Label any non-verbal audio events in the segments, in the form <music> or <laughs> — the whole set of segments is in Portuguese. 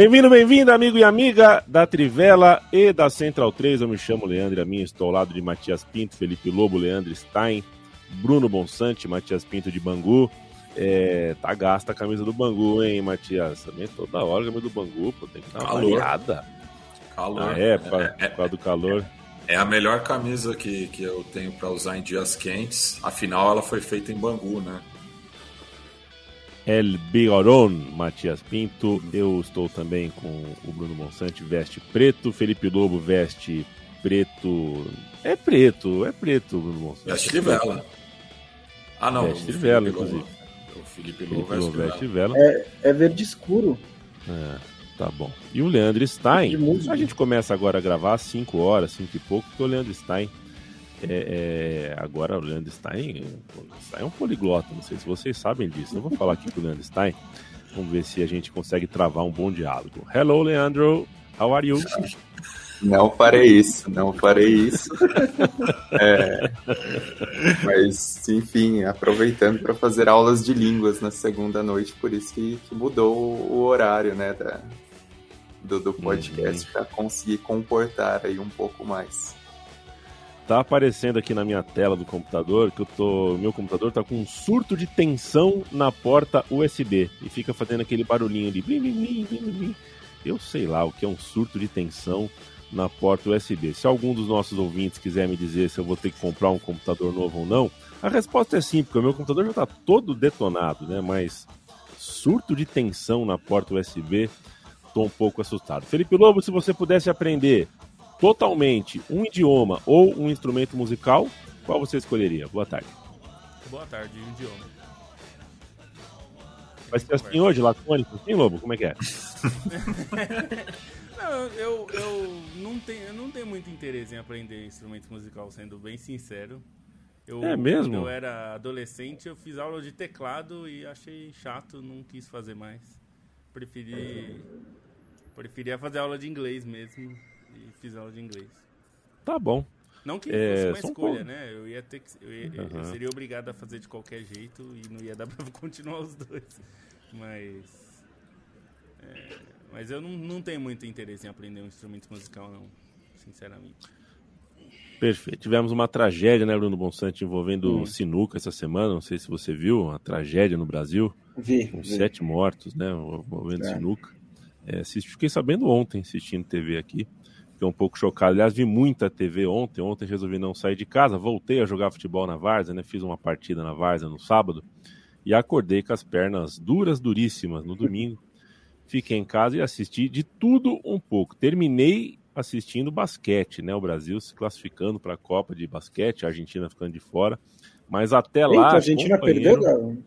Bem-vindo, bem-vinda, amigo e amiga da Trivela e da Central 3. Eu me chamo Leandro Amin, estou ao lado de Matias Pinto, Felipe Lobo, Leandro Stein, Bruno Bonsante, Matias Pinto de Bangu. É, tá gasta a camisa do Bangu, hein, Matias? Também toda hora a camisa do Bangu, pô, tem que dar uma Calor. variada. Calor. Ah, é, por causa- É, é- causa do calor. é a melhor camisa que, que eu tenho para usar em dias quentes. Afinal, ela foi feita em Bangu, né? El Bigoron, Matias Pinto. Eu estou também com o Bruno Bonsante, veste preto. Felipe Lobo veste preto. É preto, é preto, Bruno Bonsante. Veste Trivela. Ah, não. Veste Felipe Lobo- inclusive. O Felipe Felipe Lobo Lobo veste vela. É, é verde escuro. É, tá bom. E o Leandro Stein, De a gente começa agora a gravar às 5 horas, 5 e pouco, porque o Leandro Stein. É, é, agora o Leandro Stein, é um poliglota, não sei se vocês sabem disso. Eu vou falar aqui com o Leandro Stein. Vamos ver se a gente consegue travar um bom diálogo. Hello, Leandro. How are you? Não farei isso, não farei isso. É, mas, enfim, aproveitando para fazer aulas de línguas na segunda noite, por isso que, que mudou o horário, né, da, do, do podcast, para conseguir comportar aí um pouco mais. Tá aparecendo aqui na minha tela do computador que eu tô, meu computador tá com um surto de tensão na porta USB e fica fazendo aquele barulhinho de blim, blim, blim, blim. Eu sei lá o que é um surto de tensão na porta USB. Se algum dos nossos ouvintes quiser me dizer se eu vou ter que comprar um computador novo ou não, a resposta é sim, porque o meu computador já tá todo detonado, né? Mas surto de tensão na porta USB, tô um pouco assustado. Felipe Lobo, se você pudesse aprender totalmente um idioma ou um instrumento musical, qual você escolheria? Boa tarde. Boa tarde, um idioma. Vai ser assim hoje, lacônico? Sim, Lobo? Como é que é? <laughs> Não, eu, eu, não tenho, eu não tenho muito interesse em aprender instrumento musical, sendo bem sincero. Eu, É mesmo? Quando eu era adolescente, eu fiz aula de teclado e achei chato, não quis fazer mais. Preferi. Preferia fazer aula de inglês mesmo. E fiz aula de inglês. Tá bom. Não que É, fosse uma um escolha, pouco. né? Eu ia ter que. Eu, ia- eu Aham. seria obrigado a fazer de qualquer jeito e não ia dar <laughs> pra continuar os dois. Mas. é, mas eu não, não tenho muito interesse em aprender um instrumento musical, não. Sinceramente. Perfeito. Tivemos uma tragédia, né, Bruno Bonsante, envolvendo sinuca essa semana. Não sei se você viu, uma tragédia no Brasil, Vi. com vi. sete mortos, né, envolvendo É. sinuca. É, assisti- fiquei sabendo ontem, assistindo TV aqui. Fiquei um pouco chocado. Aliás, vi muita TV ontem. Ontem resolvi não sair de casa. Voltei a jogar futebol na Várzea, né? Fiz uma partida na Várzea no sábado. E acordei com as pernas duras, duríssimas no domingo. Fiquei em casa e assisti de tudo um pouco. Terminei assistindo basquete, né? O Brasil se classificando para a Copa de basquete, a Argentina ficando de fora. Mas até lá. Eita, a Argentina companheiro, perdeu, Galo?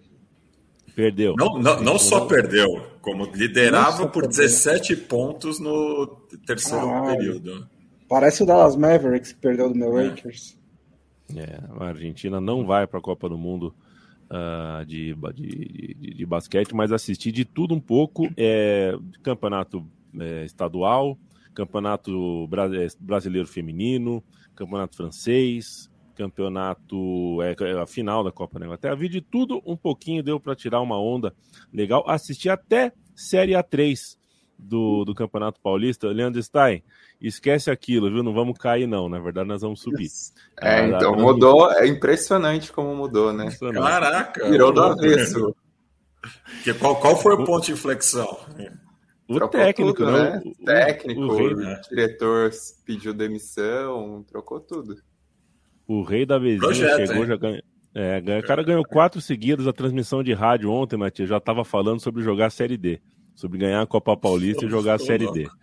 Perdeu. Não, não, não só perdeu, como liderava Nossa, por perdeu. 17 pontos no terceiro Caralho. período. Parece o Dallas Mavericks que perdeu do meu É. Lakers. É, a Argentina não vai para a Copa do Mundo ah, de, de, de, de basquete, mas assisti de tudo um pouco. É, campeonato é, estadual, campeonato bra- é, brasileiro feminino, campeonato francês, campeonato. É, é, a final da Copa da Inglaterra. Vi de tudo um pouquinho, deu para tirar uma onda legal. Assisti até Série A3 do, do Campeonato Paulista. Leandro Stein, esquece aquilo, viu? Não vamos cair, não. Na verdade, nós vamos subir. É, então dá- mudou, é impressionante como mudou, né? Caraca! Virou do avesso. Que, qual, qual foi o ponto de inflexão? O Trocou técnico, tudo, né? O- o- Técnico, o rei- né? diretor pediu demissão, trocou tudo. O rei da Vezinha Projeto, chegou, hein? já ganhou. É, ganha- o cara ganhou quatro seguidas a transmissão de rádio ontem, Matias. Já tava falando sobre jogar a Série D. Sobre ganhar a Copa Paulista e jogar a Série D. louco.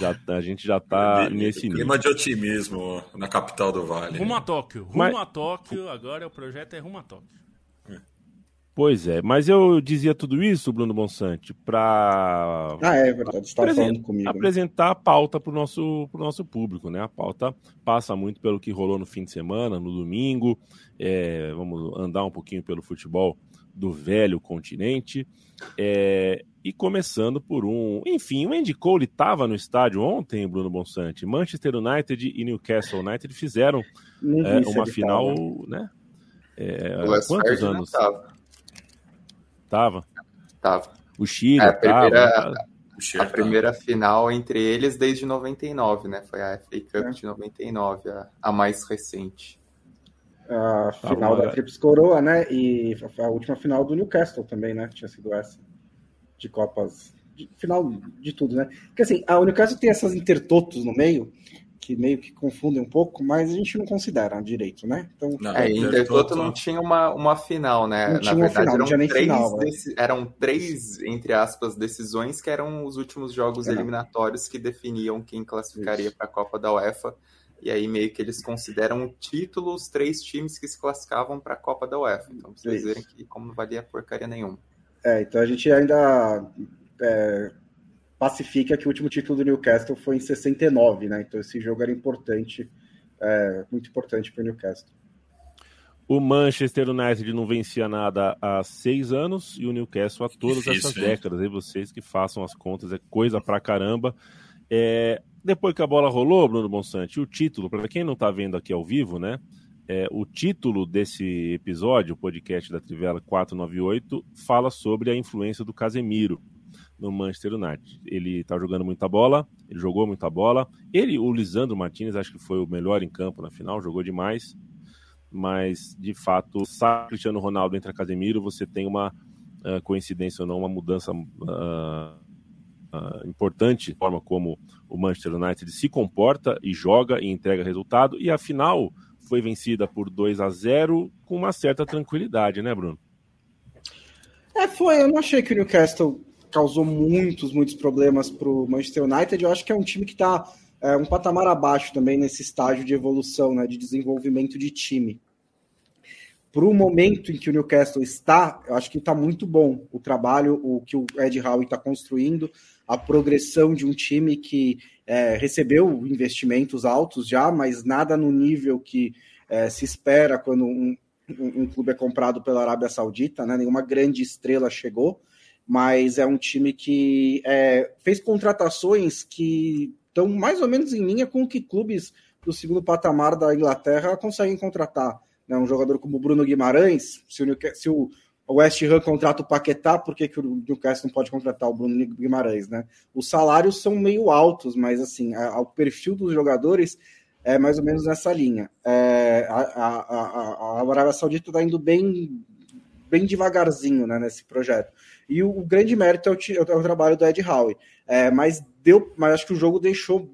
Já, a gente já tá nesse nível. Clima de otimismo na capital do Vale. Rumo a Tóquio. Rumo Mas- a Tóquio. Agora o projeto é rumo a Tóquio. Pois é, mas eu dizia tudo isso, Bruno Bonsante, para Ah, é verdade. Você estava Apresen- falando comigo. né? apresentar a pauta para o nosso, pro nosso público, né? A pauta passa muito pelo que rolou no fim de semana, no domingo. É, vamos andar um pouquinho pelo futebol do velho continente. É, e começando por um. Enfim, o Andy Cole estava no estádio ontem, Bruno Bonsante. Manchester United e Newcastle United fizeram é, uma final, tava. né? É, Wes quantos anos Tava, tava? tava. O Chile É, a tava. primeira- né? O Cher A primeira final entre eles desde 99, né? Foi a FA Cup É. de 99, a, a mais recente. A final da. Trips Coroa, né? E a última final do Newcastle também, né? Tinha sido essa. De Copas. de- final de tudo, né? Porque assim, a Newcastle tem essas intertotos no meio, que meio que confundem um pouco, mas a gente não considera direito, né? Então, Não, É, Intertoto- não tinha uma, uma final, né? Não Na tinha uma verdade, final, não eram, tinha nem três final, né? deci- eram três, entre aspas, decisões que eram os últimos jogos É. eliminatórios que definiam quem classificaria para a Copa da UEFA. E aí meio que eles consideram o título os três times que se classificavam para a Copa da UEFA. Então, pra vocês Isso. verem que como não valia porcaria nenhuma. É, então a gente ainda é, pacifica que o último título do Newcastle foi em 69, né? Então esse jogo era importante, é, muito importante para o Newcastle. O Manchester United não vencia nada há seis anos e o Newcastle há todas Difícil, essas hein? décadas. E vocês que façam as contas, é coisa pra caramba. É, depois que a bola rolou, Bruno Bonsante, o título, para quem não tá vendo aqui ao vivo, né? É, o título desse episódio, o podcast da Trivela 498, fala sobre a influência do Casemiro no Manchester United. Ele tá jogando muita bola, ele jogou muita bola. Ele, o Lisandro Martinez, acho que foi o melhor em campo na final, jogou demais mas de fato, sai Cristiano Ronaldo entra Casemiro, você tem uma ah, coincidência ou não, uma mudança ah, ah, importante, forma como o Manchester United se comporta e joga e entrega resultado, e a final foi vencida por 2 a 0 com uma certa tranquilidade, né, Bruno? É, foi. Eu não achei que o Newcastle causou muitos, muitos problemas para o Manchester United. Eu acho que é um time que está é, um patamar abaixo também nesse estágio de evolução, né, de desenvolvimento de time. Para o momento em que o Newcastle está, eu acho que está muito bom o trabalho, o que o Ed Howe está construindo, a progressão de um time que é, recebeu investimentos altos já, mas nada no nível que é, se espera quando um, um, um clube é comprado pela Arábia Saudita, né? Nenhuma grande estrela chegou, mas é um time que é, fez contratações que estão mais ou menos em linha com o que clubes do segundo patamar da Inglaterra conseguem contratar. Né? Um jogador como Bruno Guimarães, se o, se o West Ham contrata o Paquetá, por que, que o Newcastle não pode contratar o Bruno Guimarães? Né? Os salários são meio altos, mas assim, o perfil dos jogadores é mais ou menos nessa linha. É, a, a, a, a Arábia Saudita está indo bem, bem devagarzinho né, nesse projeto. E o, o grande mérito é o, ti- é o trabalho do Ed Howe. É, mas deu, mas acho que o jogo deixou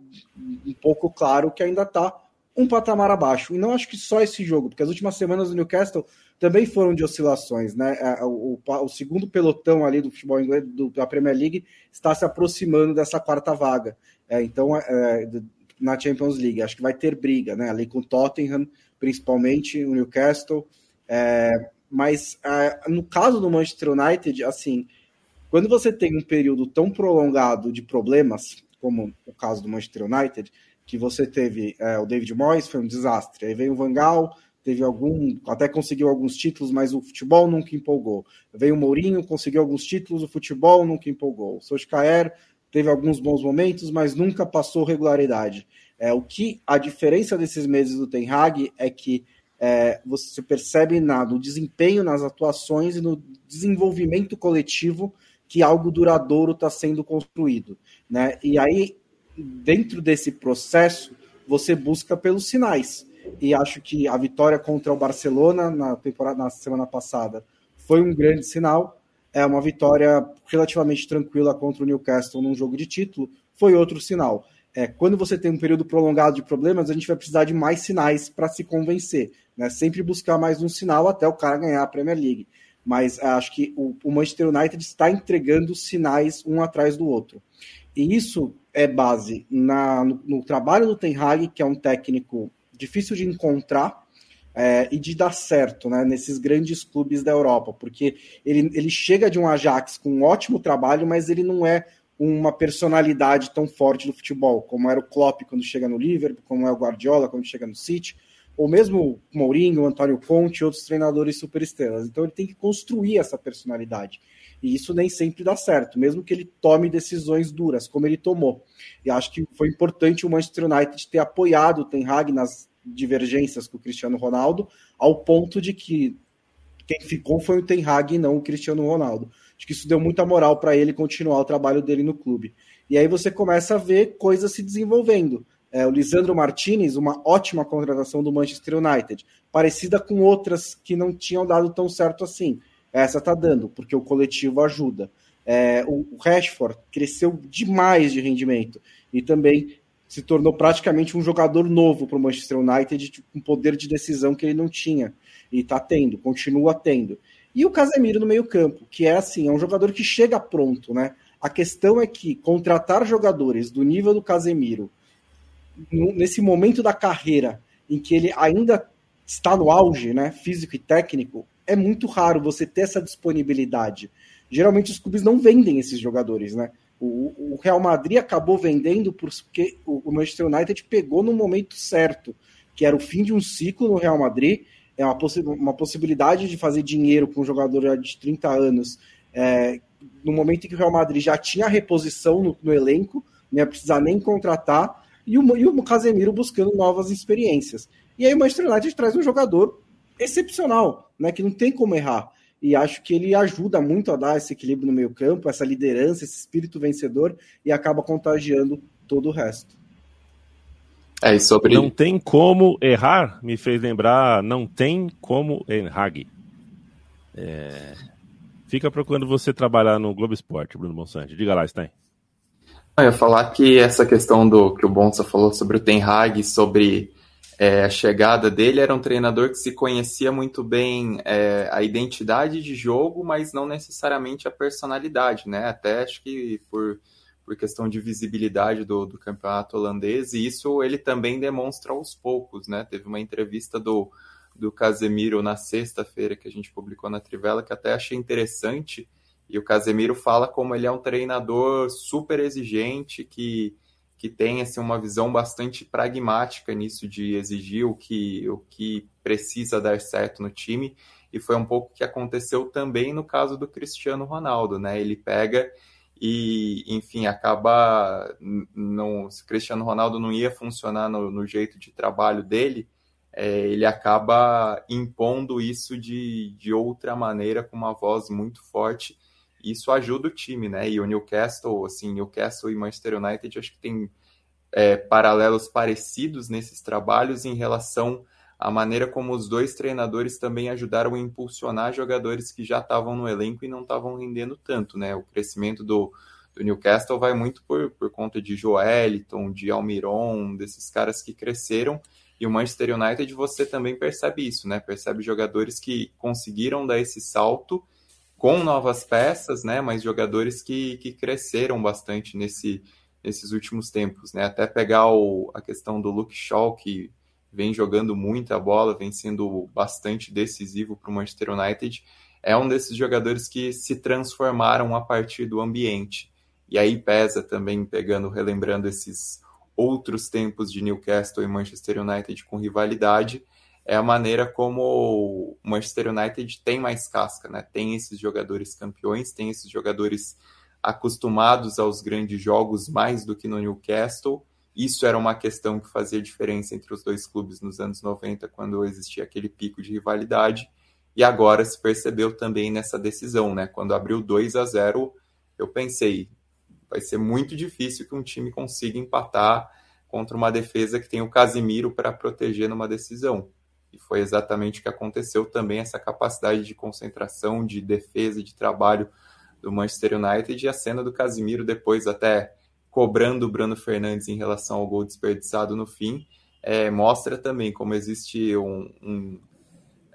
um pouco claro que ainda está um patamar abaixo. E não acho que só esse jogo, porque as últimas semanas do Newcastle também foram de oscilações, né? É, O, o- o segundo pelotão ali do futebol inglês do- da Premier League está se aproximando dessa quarta vaga. É, então, é, do- na Champions League, acho que vai ter briga, né? Ali com o Tottenham, principalmente o Newcastle. É, mas é, no caso do Manchester United, assim, quando você tem um período tão prolongado de problemas, como o caso do Manchester United, que você teve é, o David Moyes, foi um desastre. Aí veio o Van Gaal, teve algum, até conseguiu alguns títulos, mas o futebol nunca empolgou. Veio o Mourinho, conseguiu alguns títulos, o futebol nunca empolgou. O Solskjaer teve alguns bons momentos, mas nunca passou regularidade. É, o que a diferença desses meses do Ten Hag é que é, você percebe no desempenho, nas atuações e no desenvolvimento coletivo que algo duradouro está sendo construído. Né? E aí, dentro desse processo, você busca pelos sinais. E acho que a vitória contra o Barcelona na, temporada, na semana passada foi um grande sinal. É uma vitória relativamente tranquila contra o Newcastle num jogo de título, foi outro sinal. É, quando você tem um período prolongado de problemas, a gente vai precisar de mais sinais para se convencer. Né? Sempre buscar mais um sinal até o cara ganhar a Premier League. mas acho que o, o Manchester United está entregando sinais um atrás do outro. E isso é base na, no, no, trabalho do Ten Hag, que é um técnico difícil de encontrar é, e de dar certo né, nesses grandes clubes da Europa, porque ele, ele chega de um Ajax com um ótimo trabalho, mas ele não é uma personalidade tão forte do futebol, como era o Klopp quando chega no Liverpool, como é o Guardiola quando chega no City, ou mesmo o Mourinho, o Antônio Conte outros treinadores superestrelas. Então ele tem que construir essa personalidade. E isso nem sempre dá certo, mesmo que ele tome decisões duras, como ele tomou. E acho que foi importante o Manchester United ter apoiado o Ten Hag nas divergências com o Cristiano Ronaldo, ao ponto de que quem ficou foi o Ten Hag e não o Cristiano Ronaldo. Acho que isso deu muita moral para ele continuar o trabalho dele no clube. E aí você começa a ver coisas se desenvolvendo. É, o Lisandro Martinez, uma ótima contratação do Manchester United, parecida com outras que não tinham dado tão certo assim. Essa tá dando, porque o coletivo ajuda. É, o Rashford cresceu demais de rendimento e também se tornou praticamente um jogador novo para o Manchester United, com poder de decisão que ele não tinha. E está tendo, continua tendo. E o Casemiro no meio-campo, que é assim, é um jogador que chega pronto, né? A questão é que contratar jogadores do nível do Casemiro, nesse momento da carreira em que ele ainda está no auge, né, físico e técnico, é muito raro você ter essa disponibilidade. Geralmente os clubes não vendem esses jogadores, né? O, o Real Madrid acabou vendendo porque o Manchester United pegou no momento certo, que era o fim de um ciclo no Real Madrid, é uma, possi uma possibilidade de fazer dinheiro com um jogador já de 30 anos, é, no momento em que o Real Madrid já tinha reposição no, no elenco, não ia precisar nem contratar, e o, e o Casemiro buscando novas experiências. E aí o Manchester United traz um jogador excepcional, né, que não tem como errar. E acho que ele ajuda muito a dar esse equilíbrio no meio campo, essa liderança, esse espírito vencedor, e acaba contagiando todo o resto. É, e sobre... Não tem como errar, me fez lembrar, não tem como errar. É... Fica para quando você trabalhar no Globo Esporte, Bruno Monsante. Diga lá, Stein. Eu ia falar que essa questão do que o Bonsa falou sobre o Ten Hag, sobre é, a chegada dele era um treinador que se conhecia muito bem é, a identidade de jogo, mas não necessariamente a personalidade, né? Até acho que por, por questão de visibilidade do, do campeonato holandês, e isso ele também demonstra aos poucos, né? Teve uma entrevista do, do Casemiro na sexta-feira que a gente publicou na Trivela, que até achei interessante, e o Casemiro fala como ele é um treinador super exigente, que que tem assim, uma visão bastante pragmática nisso de exigir o que, o que precisa dar certo no time, e foi um pouco que aconteceu também no caso do Cristiano Ronaldo, né? Ele pega e, enfim, acaba. Não, se Cristiano Ronaldo não ia funcionar no, no jeito de trabalho dele, é, ele acaba impondo isso de, de outra maneira, com uma voz muito forte isso ajuda o time, né? E o Newcastle, assim, Newcastle e Manchester United, acho que tem é, paralelos parecidos nesses trabalhos em relação à maneira como os dois treinadores também ajudaram a impulsionar jogadores que já estavam no elenco e não estavam rendendo tanto, né? O crescimento do, do Newcastle vai muito por, por conta de Joeliton, de Almiron, desses caras que cresceram. E o Manchester United você também percebe isso, né? Percebe jogadores que conseguiram dar esse salto com novas peças, né? Mas jogadores que, que cresceram bastante nesse, nesses últimos tempos, né? Até pegar o, a questão do Luke Shaw, que vem jogando muita bola, vem sendo bastante decisivo para o Manchester United, é um desses jogadores que se transformaram a partir do ambiente. E aí pesa também, pegando, relembrando esses outros tempos de Newcastle e Manchester United com rivalidade, é a maneira como o Manchester United tem mais casca, né? Tem esses jogadores campeões, tem esses jogadores acostumados aos grandes jogos mais do que no Newcastle. Isso era uma questão que fazia diferença entre os dois clubes nos anos 90, quando existia aquele pico de rivalidade. E agora se percebeu também nessa decisão, né? Quando abriu 2 a 0, eu pensei, vai ser muito difícil que um time consiga empatar contra uma defesa que tem o Casimiro para proteger numa decisão. E foi exatamente o que aconteceu também, essa capacidade de concentração, de defesa, de trabalho do Manchester United e a cena do Casimiro depois até cobrando o Bruno Fernandes em relação ao gol desperdiçado no fim, é, mostra também como existe um, um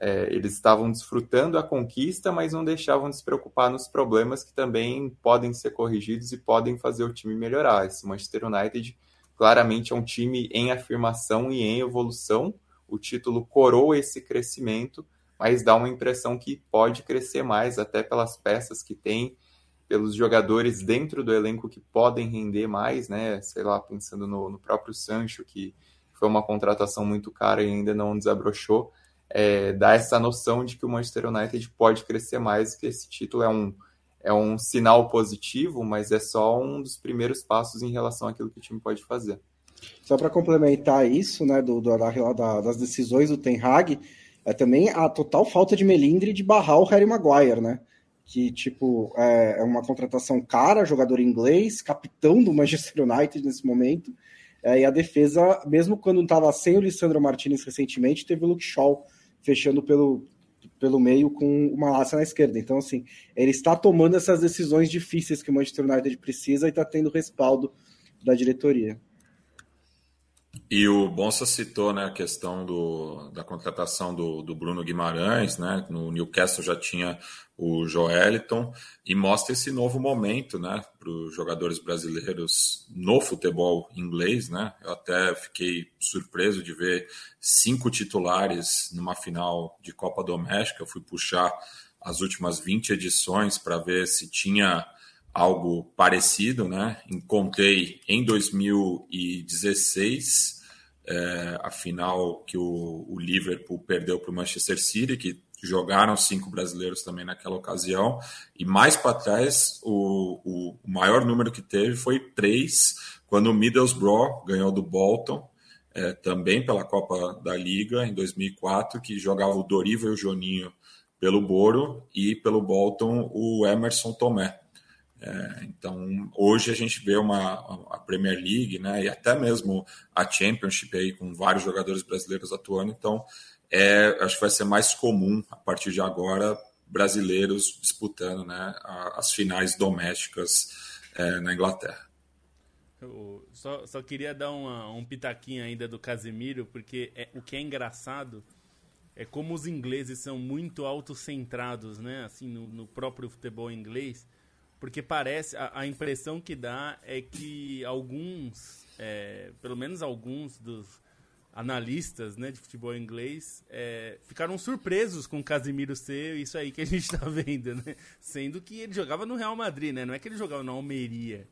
é, eles estavam desfrutando a conquista, mas não deixavam de se preocupar nos problemas que também podem ser corrigidos e podem fazer o time melhorar. Esse Manchester United claramente é um time em afirmação e em evolução. O título coroa esse crescimento, mas dá uma impressão que pode crescer mais, até pelas peças que tem, pelos jogadores dentro do elenco que podem render mais, né? Sei lá, pensando no, no próprio Sancho, que foi uma contratação muito cara e ainda não desabrochou é, dá essa noção de que o Manchester United pode crescer mais, que esse título é um, é um sinal positivo, mas é só um dos primeiros passos em relação àquilo que o time pode fazer. Só para complementar isso, né, do, do da, das decisões do Ten Hag, é também a total falta de melindre de barrar o Harry Maguire, né? Que, tipo, é, é uma contratação cara, jogador inglês, capitão do Manchester <laughs> United nesse momento, é, e a defesa, mesmo quando estava sem o Lissandro Martinez recentemente, teve o Luke Shaw fechando pelo, pelo meio com uma laça na esquerda. Então, assim, ele está tomando essas decisões difíceis que o Manchester United precisa e está tendo respaldo da diretoria. E o Bonsa citou né, a questão do, da contratação do, do Bruno Guimarães, né? No Newcastle já tinha o Joeliton, e mostra esse novo momento né, para os jogadores brasileiros no futebol inglês. Né? Eu até fiquei surpreso de ver cinco titulares numa final de Copa Doméstica. Eu fui puxar as últimas 20 edições para ver se tinha algo parecido. Né? Encontrei em 2016 é, a final que o, o Liverpool perdeu para o Manchester City, que jogaram cinco brasileiros também naquela ocasião, e mais para trás, o, o, maior número que teve foi três, quando o Middlesbrough ganhou do Bolton, é, também pela Copa da Liga, em 2004, que jogava o Doriva e o Joninho pelo Boro, e pelo Bolton o Emerson Tomé. É, então, hoje a gente vê uma a Premier League, né, e até mesmo a Championship aí com vários jogadores brasileiros atuando. Então, é, acho que vai ser mais comum a partir de agora brasileiros disputando, né, as finais domésticas é, na Inglaterra. Só, só queria dar uma, um pitaquinho ainda do Casemiro, porque é, o que é engraçado é como os ingleses são muito autocentrados, né? Assim, no, no próprio futebol inglês porque parece, a, a impressão que dá é que alguns, é, pelo menos alguns dos analistas né, de futebol inglês é, ficaram surpresos com o Casimiro ser isso aí que a gente está vendo, né? Sendo que ele jogava no Real Madrid, né? Não é que ele jogava na Almeria.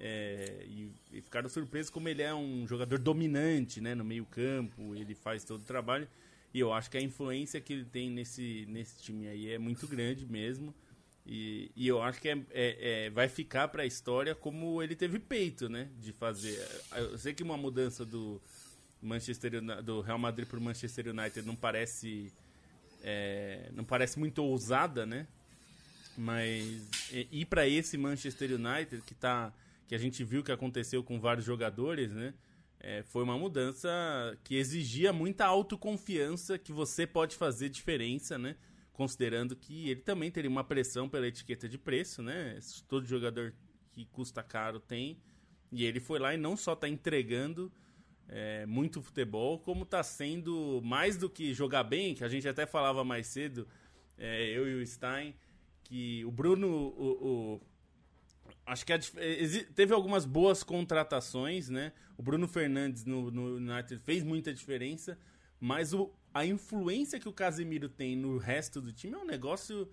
É, e, e, ficaram surpresos como ele é um jogador dominante né, no meio campo, ele faz todo o trabalho. E eu acho que a influência que ele tem nesse, nesse time aí é muito grande mesmo. E, e eu acho que é, é, é vai ficar para a história como ele teve peito, né? De fazer. Eu sei que uma mudança do Manchester do Real Madrid para o Manchester United não parece é, não parece muito ousada, né? Mas ir para esse Manchester United que tá que a gente viu que aconteceu com vários jogadores, né? É, foi uma mudança que exigia muita autoconfiança que você pode fazer diferença, né? Considerando que ele também teria uma pressão pela etiqueta de preço, né? Todo jogador que custa caro tem. E ele foi lá e não só está entregando é, muito futebol, como está sendo mais do que jogar bem, que a gente até falava mais cedo, é, eu e o Stein, que o Bruno. O, o acho que a, teve algumas boas contratações, né? O Bruno Fernandes no, no United fez muita diferença, mas o, a influência que o Casemiro tem no resto do time é um negócio.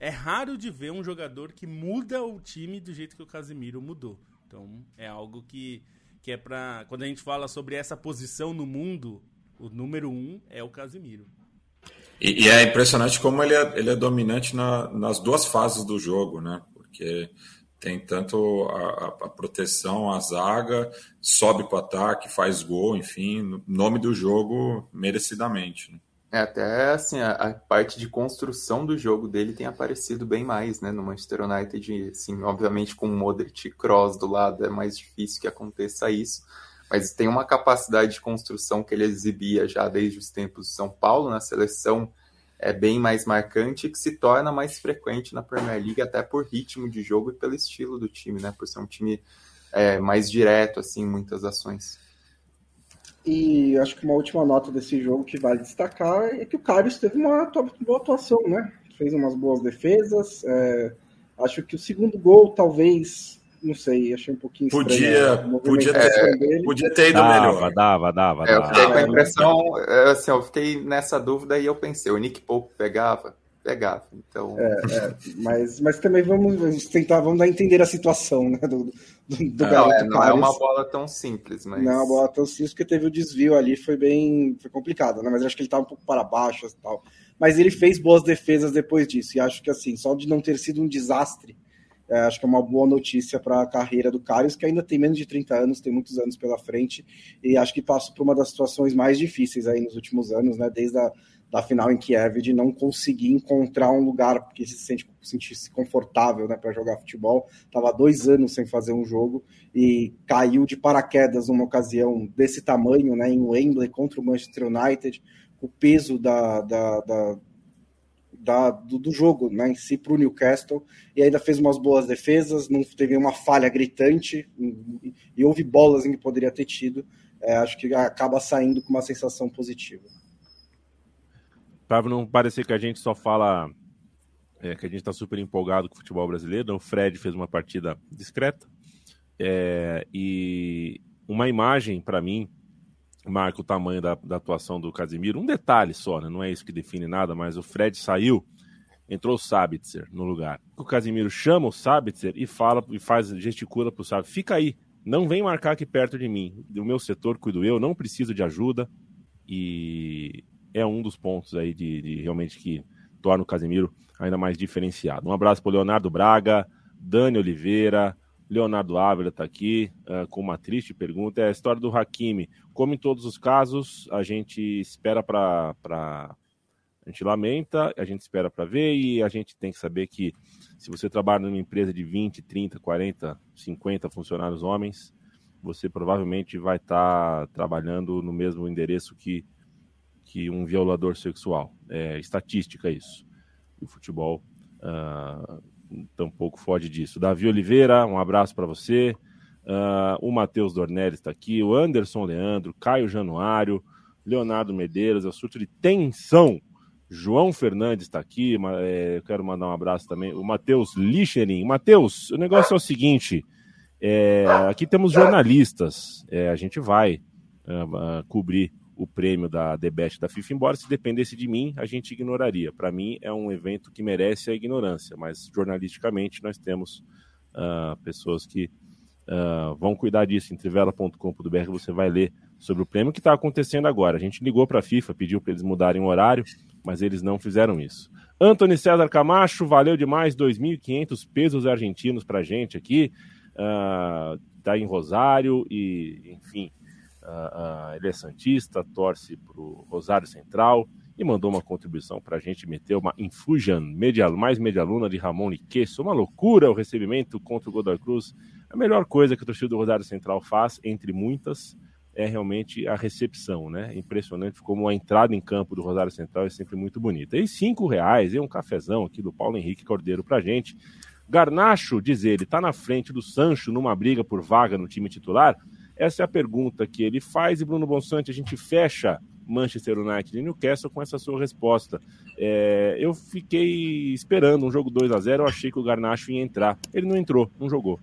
É raro de ver um jogador que muda o time do jeito que o Casemiro mudou. Então é algo que, que é pra. Quando a gente fala sobre essa posição no mundo, o número um é o Casemiro. E, e é impressionante como ele é, ele é dominante na, nas duas fases do jogo, né? Porque tem tanto a, a, proteção, a zaga, sobe para o ataque, faz gol, enfim, nome do jogo merecidamente. Né? É, até assim, a, a, parte de construção do jogo dele tem aparecido bem mais, né, no Manchester United, assim, obviamente com o Modric e Kroos do lado é mais difícil que aconteça isso, mas tem uma capacidade de construção que ele exibia já desde os tempos de São Paulo na seleção, é bem mais marcante e que se torna mais frequente na Premier League, até por ritmo de jogo e pelo estilo do time, né? Por ser um time é, mais direto, assim, muitas ações. E acho que uma última nota desse jogo que vale destacar é que o Carlos teve uma boa atuação, né? Fez umas boas defesas. É, acho que o segundo gol, talvez, não sei, achei um pouquinho podia, Podia ter, podia ter ido dava, melhor. Dava, dava, é, dava. Eu fiquei com a impressão, é, assim, eu fiquei nessa dúvida e eu pensei, o Nick Pope pegava? Pegava, então... É, é, mas, mas também vamos tentar, vamos dar a entender a situação, né, do, do, do não, é, não é uma bola tão simples, mas... Não é uma bola tão simples, porque teve o desvio ali, foi bem, foi complicado, né, mas acho que ele estava um pouco para baixo e tal. Mas ele fez boas defesas depois disso, e acho que, assim, só de não ter sido um desastre, é, acho que é uma boa notícia para a carreira do Carlos, que ainda tem menos de 30 anos, tem muitos anos pela frente, e acho que passa por uma das situações mais difíceis aí nos últimos anos, né? Desde a da final em Kiev, de não conseguir encontrar um lugar que se sente, sentisse confortável né, para jogar futebol. Estava dois anos sem fazer um jogo e caiu de paraquedas numa ocasião desse tamanho, né, em Wembley contra o Manchester United, o peso da, da, da da, do, do, jogo né, em si para o Newcastle e ainda fez umas boas defesas, não teve uma falha gritante e, e houve bolas em que poderia ter tido. É, acho que acaba saindo com uma sensação positiva. Para não parecer que a gente só fala é, que a gente está super empolgado com o futebol brasileiro, o Fred fez uma partida discreta é, e uma imagem para mim marca o tamanho da, da, atuação do Casimiro. Um detalhe só, né? não é isso que define nada, mas o Fred saiu, entrou o Sabitzer no lugar. O Casimiro chama o Sabitzer e fala e faz gesticula para o Sabitzer: fica aí, não vem marcar aqui perto de mim. Do meu setor cuido eu, não preciso de ajuda. E é um dos pontos aí de, de realmente que torna o Casimiro ainda mais diferenciado. Um abraço para Leonardo Braga, Dani Oliveira, Leonardo Ávila está aqui uh, com uma triste pergunta. É a história do Hakimi. Como em todos os casos, a gente espera para. Pra... A gente lamenta, a gente espera para ver e a gente tem que saber que se você trabalha numa empresa de 20, 30, 40, 50 funcionários homens, você provavelmente vai estar tá trabalhando no mesmo endereço que, que um violador sexual. É estatística isso. E o futebol uh, tampouco foge disso. Davi Oliveira, um abraço para você. Uh, o Matheus Dornelles está aqui, o Anderson Leandro, Caio Januário, Leonardo Medeiros, é o de tensão. João Fernandes está aqui, é, eu quero mandar um abraço também. O Matheus Licherin. Matheus, o negócio é o seguinte: é, aqui temos jornalistas, é, a gente vai uh, cobrir o prêmio da Debet da FIFA, embora se dependesse de mim, a gente ignoraria. Para mim, é um evento que merece a ignorância, mas jornalisticamente nós temos uh, pessoas que uh, vão cuidar disso. Em trivela.com.br você vai ler sobre o prêmio que está acontecendo agora. A gente ligou para a FIFA, pediu para eles mudarem o horário, mas eles não fizeram isso. Antônio César Camacho, valeu demais, 2.500 pesos argentinos para gente aqui. Uh, em Rosário e, enfim, Uh, uh, ele é Santista, torce para o Rosário Central e mandou uma contribuição para a gente meter uma Infusion media, mais medialuna de Ramon Liquesso. Uma loucura o recebimento contra o Godoy Cruz. A melhor coisa que o torcedor do Rosário Central faz, entre muitas, é realmente a recepção, né? Impressionante como a entrada em campo do Rosário Central é sempre muito bonita. E cinco reais, e um cafezão aqui do Paulo Henrique Cordeiro para gente. Garnacho, diz ele, está na frente do Sancho numa briga por vaga no time titular? Essa é a pergunta que ele faz e Bruno Bonsante, a gente fecha Manchester United e Newcastle com essa sua resposta. É, eu fiquei esperando um jogo 2 a 0 eu achei que o Garnacho ia entrar. Ele não entrou, não jogou.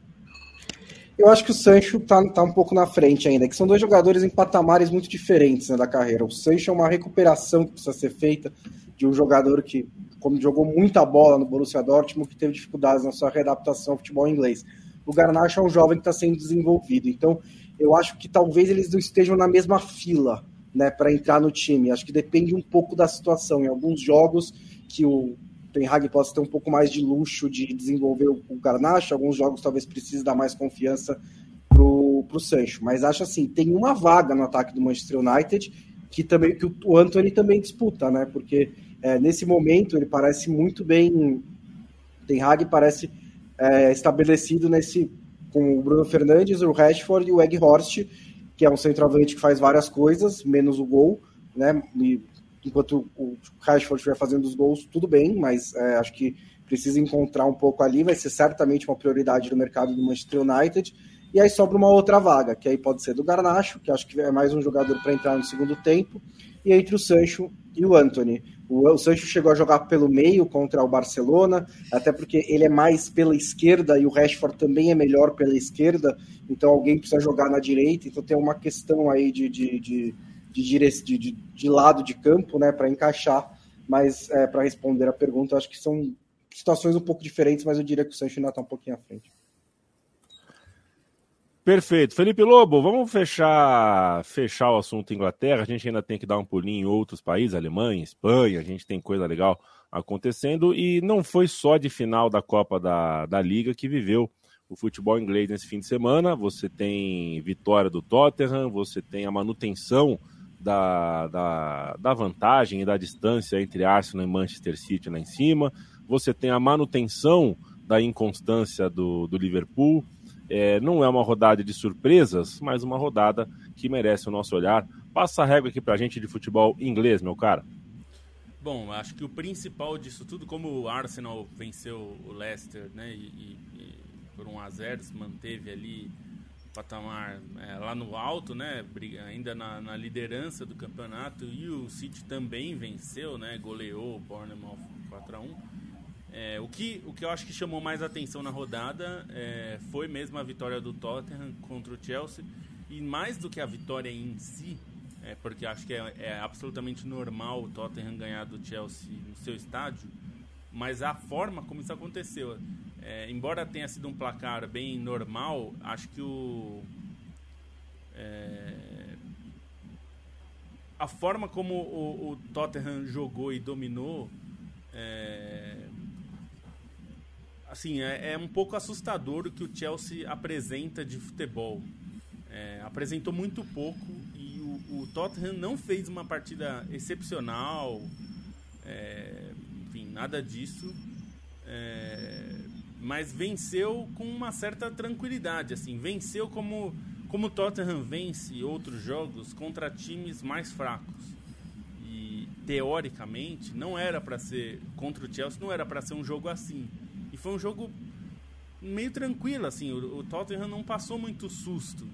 Eu acho que o Sancho tá, tá um pouco na frente ainda, que são dois jogadores em patamares muito diferentes né, da carreira. O Sancho é uma recuperação que precisa ser feita de um jogador que, como jogou muita bola no Borussia Dortmund, que teve dificuldades na sua readaptação ao futebol inglês. O Garnacho é um jovem que está sendo desenvolvido. Então, eu acho que talvez eles não estejam na mesma fila né, para entrar no time. Acho que depende um pouco da situação. Em alguns jogos que o Ten Hag possa ter um pouco mais de luxo de desenvolver o, o Garnacho, alguns jogos talvez precise dar mais confiança pro, pro Sancho. Mas acho assim, tem uma vaga no ataque do Manchester United que também que o Anthony também disputa, né? Porque é, nesse momento ele parece muito bem. Ten Hag parece é, estabelecido nesse com o Bruno Fernandes, o Rashford e o Egg Horst, que é um centroavante que faz várias coisas, menos o gol, né? E, enquanto o Rashford estiver fazendo os gols, tudo bem, mas é, acho que precisa encontrar um pouco ali, vai ser certamente uma prioridade do mercado do Manchester United. E aí sobra uma outra vaga, que aí pode ser do Garnacho, que acho que é mais um jogador para entrar no segundo tempo, e entre o Sancho e o Anthony. O, Sancho chegou a jogar pelo meio contra o Barcelona, até porque ele é mais pela esquerda e o Rashford também é melhor pela esquerda, então alguém precisa jogar na direita, então tem uma questão aí de, de, de, de, de, de lado de campo né, para encaixar, mas é, para responder a pergunta, acho que são situações um pouco diferentes, mas eu diria que o Sancho ainda está um pouquinho à frente. Perfeito. Felipe Lobo, vamos fechar, fechar o assunto Inglaterra. A gente ainda tem que dar um pulinho em outros países, Alemanha, Espanha, a gente tem coisa legal acontecendo. E não foi só de final da Copa da, da Liga que viveu o futebol inglês nesse fim de semana. Você tem vitória do Tottenham, você tem a manutenção da, da, da vantagem e da distância entre Arsenal e Manchester City lá em cima. Você tem a manutenção da inconstância do, do Liverpool. É, não é uma rodada de surpresas, mas uma rodada que merece o nosso olhar. Passa a régua aqui pra gente de futebol inglês, meu cara. Bom, acho que o principal disso tudo, como o Arsenal venceu o Leicester, né, e, e por 1 a 0 se manteve ali patamar é, lá no alto, né, ainda na, na, liderança do campeonato, e o City também venceu, né, goleou o Bournemouth 4 a 1 é, o, que, o que eu acho que chamou mais atenção na rodada é, foi mesmo a vitória do Tottenham contra o Chelsea. E mais do que a vitória em si, é, porque acho que é, é, absolutamente normal o Tottenham ganhar do Chelsea no seu estádio, mas a forma como isso aconteceu. É, embora tenha sido um placar bem normal, acho que o. É, a forma como o, o Tottenham jogou e dominou é, assim, é, é, um pouco assustador o que o Chelsea apresenta de futebol. É, apresentou muito pouco e o, o, Tottenham não fez uma partida excepcional, é, enfim, nada disso. É, mas venceu com uma certa tranquilidade, assim, venceu como como o Tottenham vence outros jogos contra times mais fracos. E teoricamente não era para ser contra o Chelsea, não era para ser um jogo assim foi um jogo meio tranquilo, assim. O, o, Tottenham não passou muito susto.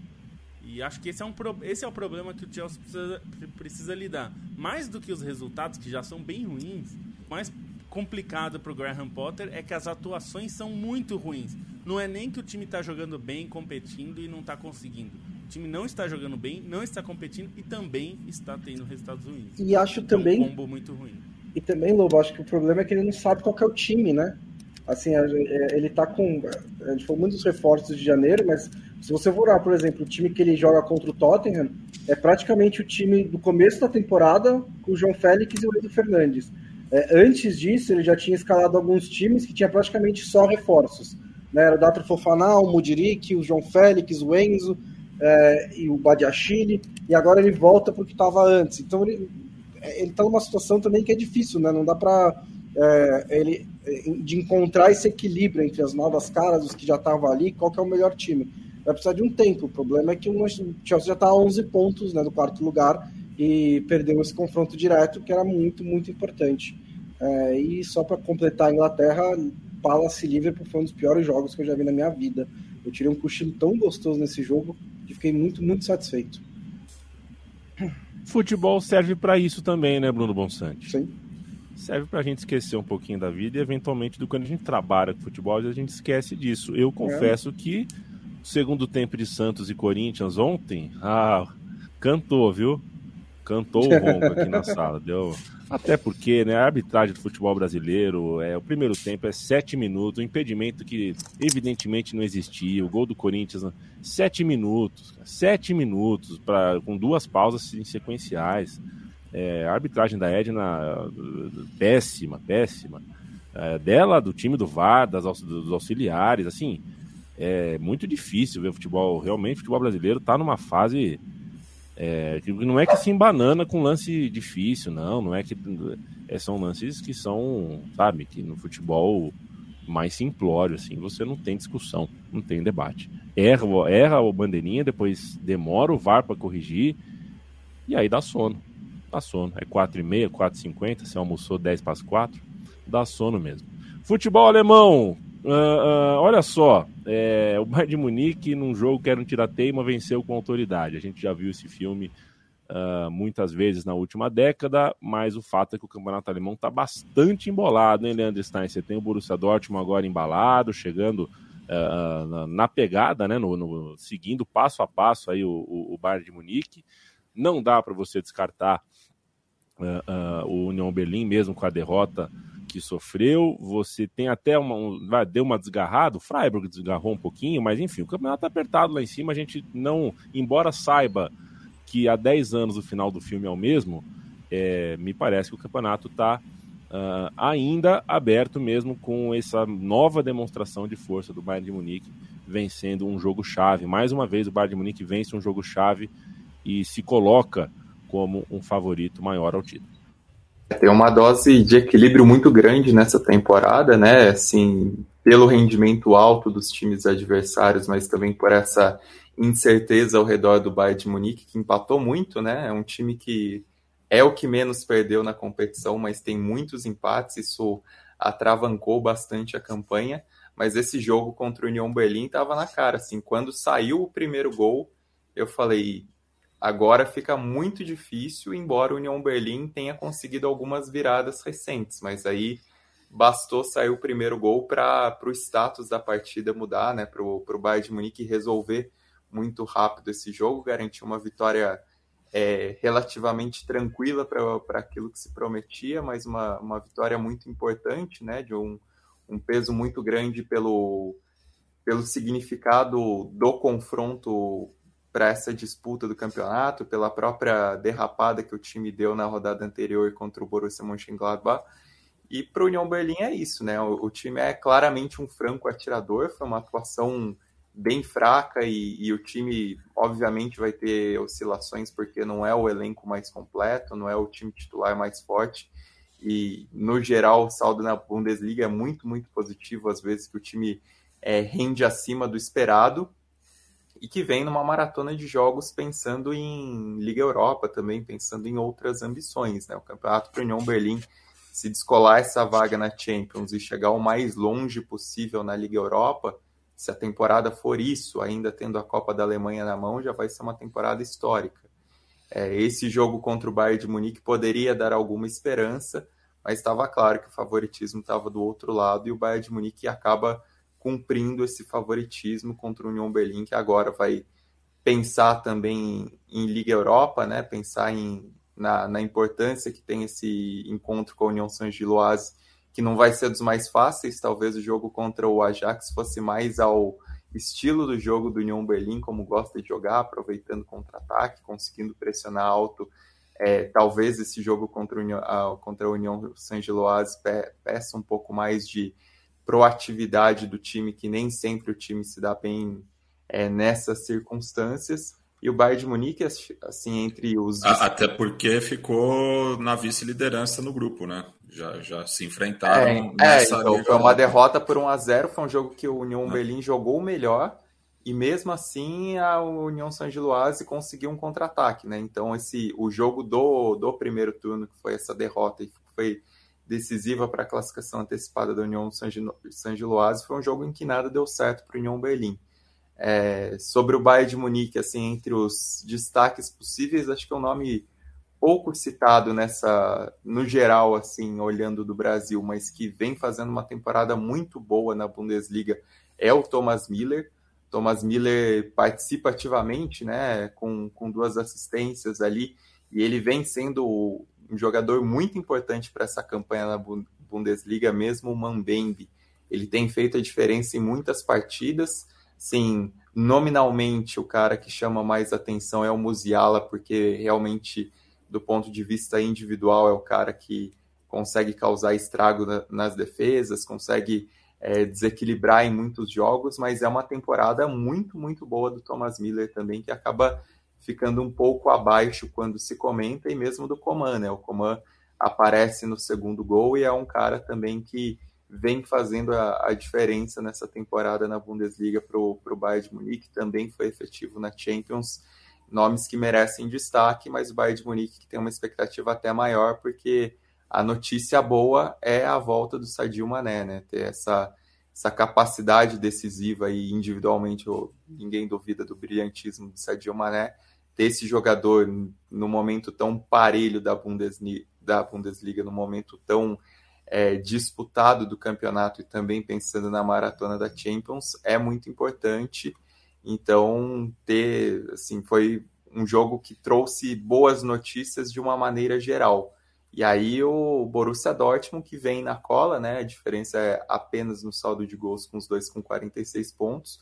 E acho que esse é, um pro, esse é o problema que o Chelsea precisa, precisa lidar. Mais do que os resultados, que já são bem ruins, mais complicado para o Graham Potter é que as atuações são muito ruins. Não é nem que o time está jogando bem, competindo e não está conseguindo. O time não está jogando bem, não está competindo e também está tendo resultados ruins. E acho também. É um combo muito ruim. E também, Lobo, acho que o problema é que ele não sabe qual é o time, né? Assim, é, ele tá com. A gente falou muitos reforços de janeiro, mas se você for olhar, por exemplo, o time que ele joga contra o Tottenham, é praticamente o time do começo da temporada com o João Félix e o Enzo Fernandes. É, antes disso, ele já tinha escalado alguns times que tinha praticamente só reforços. Né? Era o Datra Fofanal, o Mudrik, o João Félix, o Enzo é, e o Badiachile, e agora ele volta para o que estava antes. Então ele está numa situação também que é difícil, né? não dá para é, ele de encontrar esse equilíbrio entre as novas caras, os que já estavam ali, qual que é o melhor time. Vai precisar de um tempo. O problema é que o Chelsea já está a 11 pontos né, do quarto lugar e perdeu esse confronto direto, que era muito, muito importante. É, e só para completar a Inglaterra, Palace Liverpool foi um dos piores jogos que eu já vi na minha vida. Eu tirei um cochilo tão gostoso nesse jogo que fiquei muito, muito satisfeito. Futebol serve para isso também, né, Bruno Bonsante? Sim serve para a gente esquecer um pouquinho da vida e eventualmente do quando a gente trabalha com futebol a gente esquece disso. Eu confesso que segundo tempo de Santos e Corinthians ontem, ah, cantou, viu? Cantou o ronco aqui na <laughs> sala, deu. Até porque, né, a arbitragem do futebol brasileiro, é, o primeiro tempo é sete minutos, um impedimento que evidentemente não existia, o gol do Corinthians, né, sete minutos, sete minutos, pra, com duas pausas sequenciais. É, a arbitragem da Edna, péssima, péssima. É, dela, do time do VAR, das, dos auxiliares, assim, é muito difícil ver futebol. Realmente, o futebol brasileiro está numa fase. É, que não é que se embanana com lance difícil, não. Não é que. É, são lances que são, sabe, que no futebol mais simplório, assim, você não tem discussão, não tem debate. Erra, erra o bandeirinha, depois demora o VAR para corrigir, e aí dá sono dá sono. É 4 e meia, 4 e 50, você almoçou 10 para as 4, dá sono mesmo. Futebol alemão, uh, uh, olha só, é, o Bayern de Munique, num jogo que era um tirateima, venceu com autoridade. A gente já viu esse filme uh, muitas vezes na última década, mas o fato é que o campeonato alemão está bastante embolado, hein, Leandro Stein? Você tem o Borussia Dortmund agora embalado, chegando uh, na, na, pegada, né, no, no, seguindo passo a passo aí o, o, o Bayern de Munique. Não dá para você descartar uh, o União Berlim, mesmo com a derrota que sofreu. Você tem até uma. Um, deu uma desgarrada, o Freiburg desgarrou um pouquinho, mas enfim, o campeonato tá apertado lá em cima. A gente não, embora saiba que há 10 anos o final do filme é o mesmo, é, me parece que o campeonato está uh, ainda aberto mesmo com essa nova demonstração de força do Bayern de Munique vencendo um jogo chave. Mais uma vez o Bayern de Munique vence um jogo chave e se coloca como um favorito maior ao título. Tem uma dose de equilíbrio muito grande nessa temporada, né? Assim, pelo rendimento alto dos times adversários, mas também por essa incerteza ao redor do Bayern de Munique, que empatou muito, né? É um time que é o que menos perdeu na competição, mas tem muitos empates, isso atravancou bastante a campanha. Mas esse jogo contra o União Berlim estava na cara, assim, quando saiu o primeiro gol, eu falei, agora fica muito difícil, embora o União Berlim tenha conseguido algumas viradas recentes, mas aí bastou sair o primeiro gol para o status da partida mudar, né, para o Bayern de Munique resolver muito rápido esse jogo, garantiu uma vitória é, relativamente tranquila para aquilo que se prometia, mas uma, uma vitória muito importante, né, de um, um peso muito grande pelo, pelo significado do confronto para essa disputa do campeonato, pela própria derrapada que o time deu na rodada anterior contra o Borussia Mönchengladbach. E para o União Berlim é isso, né? O, o, time é claramente um franco atirador, foi uma atuação bem fraca e, e, o time, obviamente, vai ter oscilações porque não é o elenco mais completo, não é o time titular mais forte. E, no geral, o saldo na Bundesliga é muito, muito positivo, às vezes, que o time é, rende acima do esperado e que vem numa maratona de jogos pensando em Liga Europa também, pensando em outras ambições. Né? O campeonato para União Berlim se descolar essa vaga na Champions e chegar o mais longe possível na Liga Europa, se a temporada for isso, ainda tendo a Copa da Alemanha na mão, já vai ser uma temporada histórica. É, esse jogo contra o Bayern de Munique poderia dar alguma esperança, mas estava claro que o favoritismo estava do outro lado e o Bayern de Munique acaba cumprindo esse favoritismo contra o Union Berlim, que agora vai pensar também em Liga Europa, né? pensar em, na, na importância que tem esse encontro com a União Saint-Gilloise que não vai ser dos mais fáceis. Talvez o jogo contra o Ajax fosse mais ao estilo do jogo do União Berlim, como gosta de jogar, aproveitando contra-ataque, conseguindo pressionar alto. É, talvez esse jogo contra, o União, contra a União Saint-Gilloise peça um pouco mais de proatividade do time, que nem sempre o time se dá bem é, nessas circunstâncias. E o Bayern de Munique, assim, entre os. Até porque ficou na vice-liderança no grupo, né? Já, já se enfrentaram. É, nessa é então, foi uma derrota por 1 a 0 Foi um jogo que o União é. Berlim jogou melhor. E mesmo assim, a União San Giloase conseguiu um contra-ataque, né? Então, esse, o jogo do, do primeiro turno, que foi essa derrota e foi decisiva para a classificação antecipada da União San Giloase, foi um jogo em que nada deu certo para o União Berlim. É, sobre o Bayern de Munique, assim, entre os destaques possíveis, acho que é um nome pouco citado nessa, no geral, assim, olhando do Brasil, mas que vem fazendo uma temporada muito boa na Bundesliga, é o Thomas Miller. Thomas Miller participa ativamente, né, com, com duas assistências ali, e ele vem sendo um jogador muito importante para essa campanha na Bundesliga, mesmo o Mambembe. Ele tem feito a diferença em muitas partidas, sim, nominalmente o cara que chama mais atenção é o Musiala, porque realmente, do ponto de vista individual, é o cara que consegue causar estrago na, nas defesas, consegue é, desequilibrar em muitos jogos, mas é uma temporada muito, muito boa do Thomas Miller também, que acaba ficando um pouco abaixo quando se comenta, e mesmo do Coman, né? O Coman aparece no segundo gol e é um cara também que vem fazendo a, a diferença nessa temporada na Bundesliga para o Bayern de Munique, também foi efetivo na Champions, nomes que merecem destaque, mas o Bayern de Munique que tem uma expectativa até maior, porque a notícia boa é a volta do Sadio Mané, né? Ter essa, essa capacidade decisiva e individualmente ninguém duvida do brilhantismo de Sadio Mané, ter esse jogador no momento tão parelho da Bundesliga, da Bundesliga no momento tão é, disputado do campeonato e também pensando na maratona da Champions é muito importante. Então, ter, assim, foi um jogo que trouxe boas notícias de uma maneira geral. E aí o Borussia Dortmund que vem na cola, né? A diferença é apenas no saldo de gols com os dois com 46 pontos.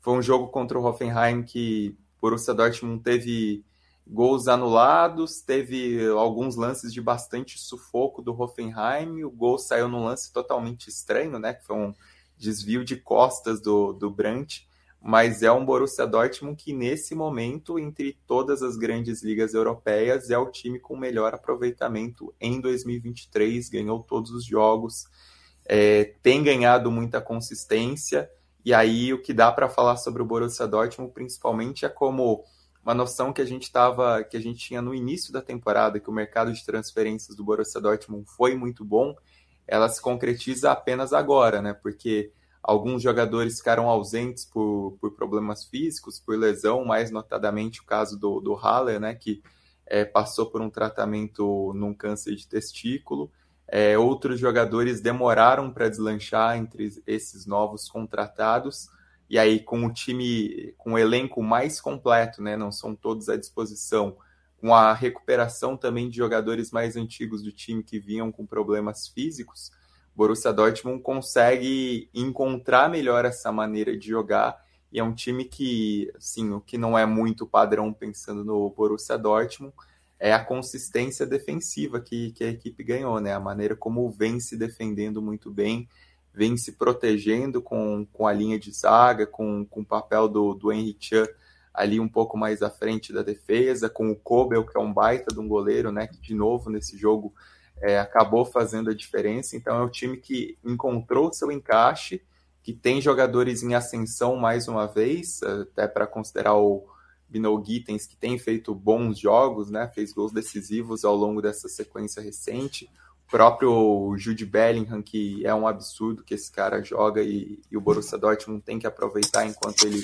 Foi um jogo contra o Hoffenheim que Borussia Dortmund teve gols anulados, teve alguns lances de bastante sufoco do Hoffenheim. O gol saiu num lance totalmente estranho, né? Que foi um desvio de costas do, do Brandt mas é um Borussia Dortmund que nesse momento, entre todas as grandes ligas europeias, é o time com melhor aproveitamento em 2023, ganhou todos os jogos, é, tem ganhado muita consistência, e aí o que dá para falar sobre o Borussia Dortmund principalmente é como uma noção que a gente tava, que a gente tinha no início da temporada, que o mercado de transferências do Borussia Dortmund foi muito bom, ela se concretiza apenas agora, né? Porque Alguns jogadores ficaram ausentes por, por problemas físicos, por lesão, mais notadamente o caso do, do Haller, né, que é, passou por um tratamento num câncer de testículo. É, outros jogadores demoraram para deslanchar entre esses novos contratados. E aí, com o time, com o elenco mais completo, né, não são todos à disposição, com a recuperação também de jogadores mais antigos do time que vinham com problemas físicos, Borussia Dortmund consegue encontrar melhor essa maneira de jogar e é um time que, assim, o que não é muito padrão pensando no Borussia Dortmund é a consistência defensiva que, que a equipe ganhou, né? A maneira como vem se defendendo muito bem, vem se protegendo com, com a linha de zaga, com, com o papel do, do Henry Chan ali um pouco mais à frente da defesa, com o Kobel, que é um baita de um goleiro, né? Que de novo nesse jogo é, acabou fazendo a diferença. Então é um time que encontrou seu encaixe, que tem jogadores em ascensão mais uma vez, até para considerar o Binol Gittens, que tem feito bons jogos, né? fez gols decisivos ao longo dessa sequência recente. O próprio Jude Bellingham, que é um absurdo que esse cara joga e, e o Borussia Dortmund tem que aproveitar enquanto ele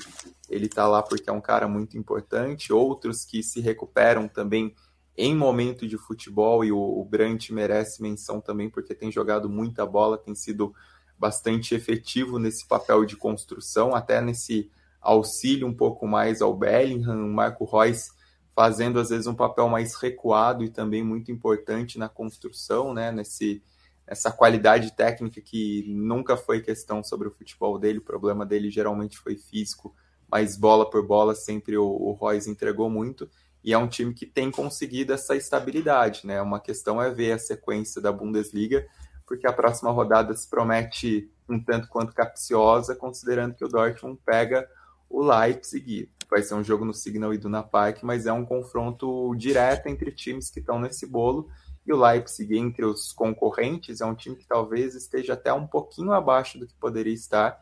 ele está lá porque é um cara muito importante. Outros que se recuperam também em momento de futebol, e o, o Brandt merece menção também, porque tem jogado muita bola, tem sido bastante efetivo nesse papel de construção, até nesse auxílio um pouco mais ao Bellingham, o Marco Reus fazendo às vezes um papel mais recuado e também muito importante na construção, né, nesse essa qualidade técnica que nunca foi questão sobre o futebol dele, o problema dele geralmente foi físico, mas bola por bola sempre o, o Royce entregou muito e é um time que tem conseguido essa estabilidade, né? Uma questão é ver a sequência da Bundesliga, porque a próxima rodada se promete um tanto quanto capciosa, considerando que o Dortmund pega o Leipzig. Vai ser um jogo no Signal Iduna Park, mas é um confronto direto entre times que estão nesse bolo. E o Leipzig, entre os concorrentes, é um time que talvez esteja até um pouquinho abaixo do que poderia estar,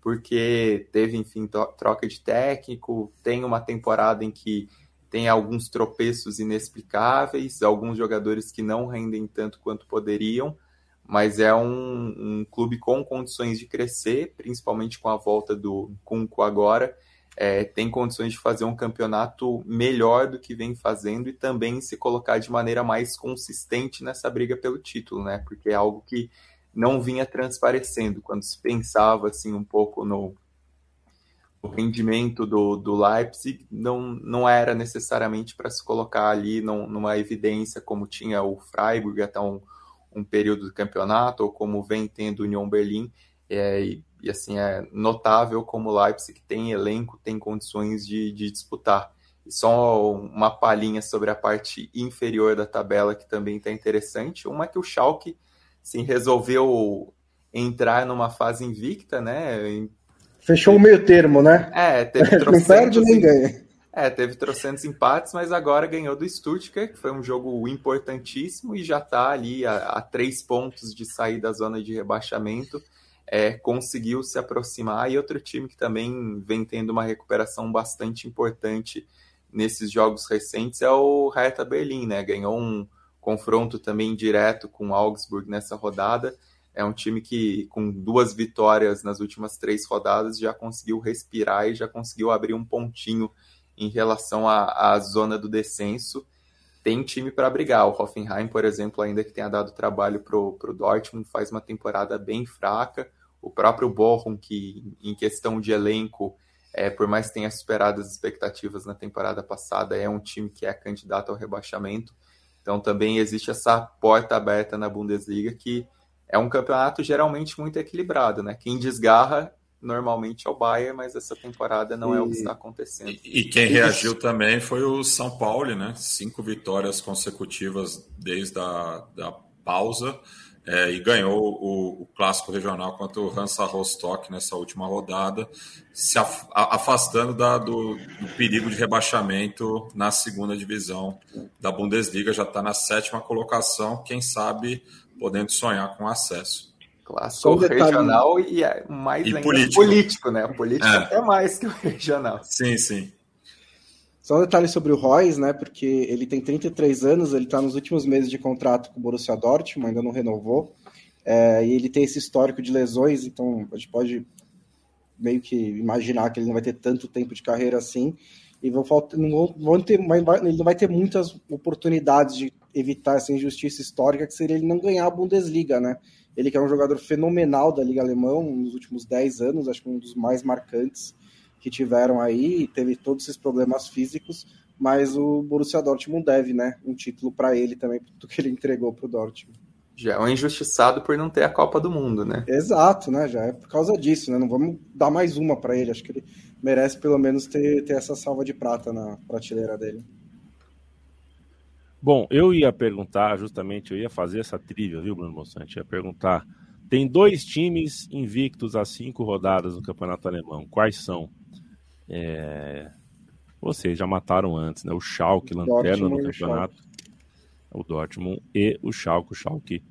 porque teve, enfim, troca de técnico, tem uma temporada em que tem alguns tropeços inexplicáveis, alguns jogadores que não rendem tanto quanto poderiam, mas é um, um clube com condições de crescer, principalmente com a volta do Kunko agora. É, tem condições de fazer um campeonato melhor do que vem fazendo e também se colocar de maneira mais consistente nessa briga pelo título, né? Porque é algo que não vinha transparecendo quando se pensava assim um pouco no rendimento do, do Leipzig não, não era necessariamente para se colocar ali num, numa evidência como tinha o Freiburg até um, um período do campeonato, ou como vem tendo o Union Berlin. É, e, e, assim, é notável como o Leipzig tem elenco, tem condições de, de disputar. E só uma palhinha sobre a parte inferior da tabela que também está interessante. Uma é que o Schalke assim, resolveu entrar numa fase invicta, né? Fechou o meio termo, né? É, teve <laughs> Não perde nem ganha. É, teve trocentos empates, mas agora ganhou do Stuttgart, que foi um jogo importantíssimo e já está ali a, a, três pontos de sair da zona de rebaixamento. É, conseguiu se aproximar. E outro time que também vem tendo uma recuperação bastante importante nesses jogos recentes é o Hertha Berlim, né? Ganhou um confronto também direto com o Augsburg nessa rodada é um time que, com duas vitórias nas últimas três rodadas, já conseguiu respirar e já conseguiu abrir um pontinho em relação à, à zona do descenso. Tem time para brigar. O Hoffenheim, por exemplo, ainda que tenha dado trabalho para o Dortmund, faz uma temporada bem fraca. O próprio Bochum, que em questão de elenco, é, por mais que tenha superado as expectativas na temporada passada, é um time que é candidato ao rebaixamento. Então também existe essa porta aberta na Bundesliga que é um campeonato geralmente muito equilibrado, né? Quem desgarra normalmente é o Bayern, mas essa temporada não e... é o que está acontecendo. E, e quem reagiu também foi o São Paulo, né? Cinco vitórias consecutivas desde a da pausa é, e ganhou o, o, clássico regional contra o Hansa Rostock nessa última rodada, se af, afastando da, do, do, perigo de rebaixamento na segunda divisão da Bundesliga, já está na sétima colocação, quem sabe podendo sonhar com acesso. Clássico regional e é mais e político. político, né? Político é. até mais que o regional. Sim, sim. Só um detalhe sobre o Royce, né? Porque ele tem 33 anos, ele está nos últimos meses de contrato com o Borussia Dortmund, ainda não renovou. É, e ele tem esse histórico de lesões, então a gente pode meio que imaginar que ele não vai ter tanto tempo de carreira assim. E vão faltar, não vão ter, ele não vai ter muitas oportunidades de evitar essa injustiça histórica que seria ele não ganhar a Bundesliga, né? Ele que é um jogador fenomenal da Liga Alemã nos últimos 10 anos, acho que um dos mais marcantes que tiveram aí, teve todos esses problemas físicos, mas o Borussia Dortmund deve, né, um título para ele também, <laughs> do que ele entregou para o Dortmund. Já é um injustiçado por não ter a Copa do Mundo, né? Exato, né? Já é por causa disso, né? Não vamos dar mais uma para ele. Acho que ele merece pelo menos ter, ter essa salva de prata na prateleira dele. Bom, eu ia perguntar, justamente, eu ia fazer essa trilha, viu, Bruno Mossante? Ia perguntar. Tem dois times invictos a cinco rodadas no Campeonato Alemão. Quais são? É... Vocês já mataram antes, né? O Schalke, lanterna no campeonato. O, o Dortmund e o Schalke. O Schalke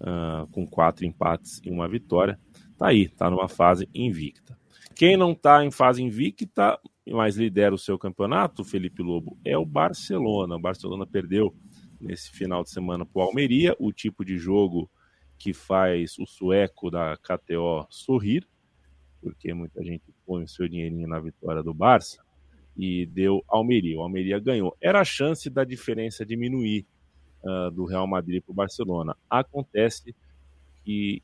uh, com quatro empates e uma vitória. Tá aí, tá numa fase invicta. Quem não tá em fase invicta, mas lidera o seu campeonato, Felipe Lobo, é o Barcelona. O Barcelona perdeu nesse final de semana para o Almeria, o tipo de jogo que faz o sueco da KTO sorrir, porque muita gente põe o seu dinheirinho na vitória do Barça e deu Almeria. O Almeria ganhou. Era a chance da diferença diminuir uh, do Real Madrid para o Barcelona. Acontece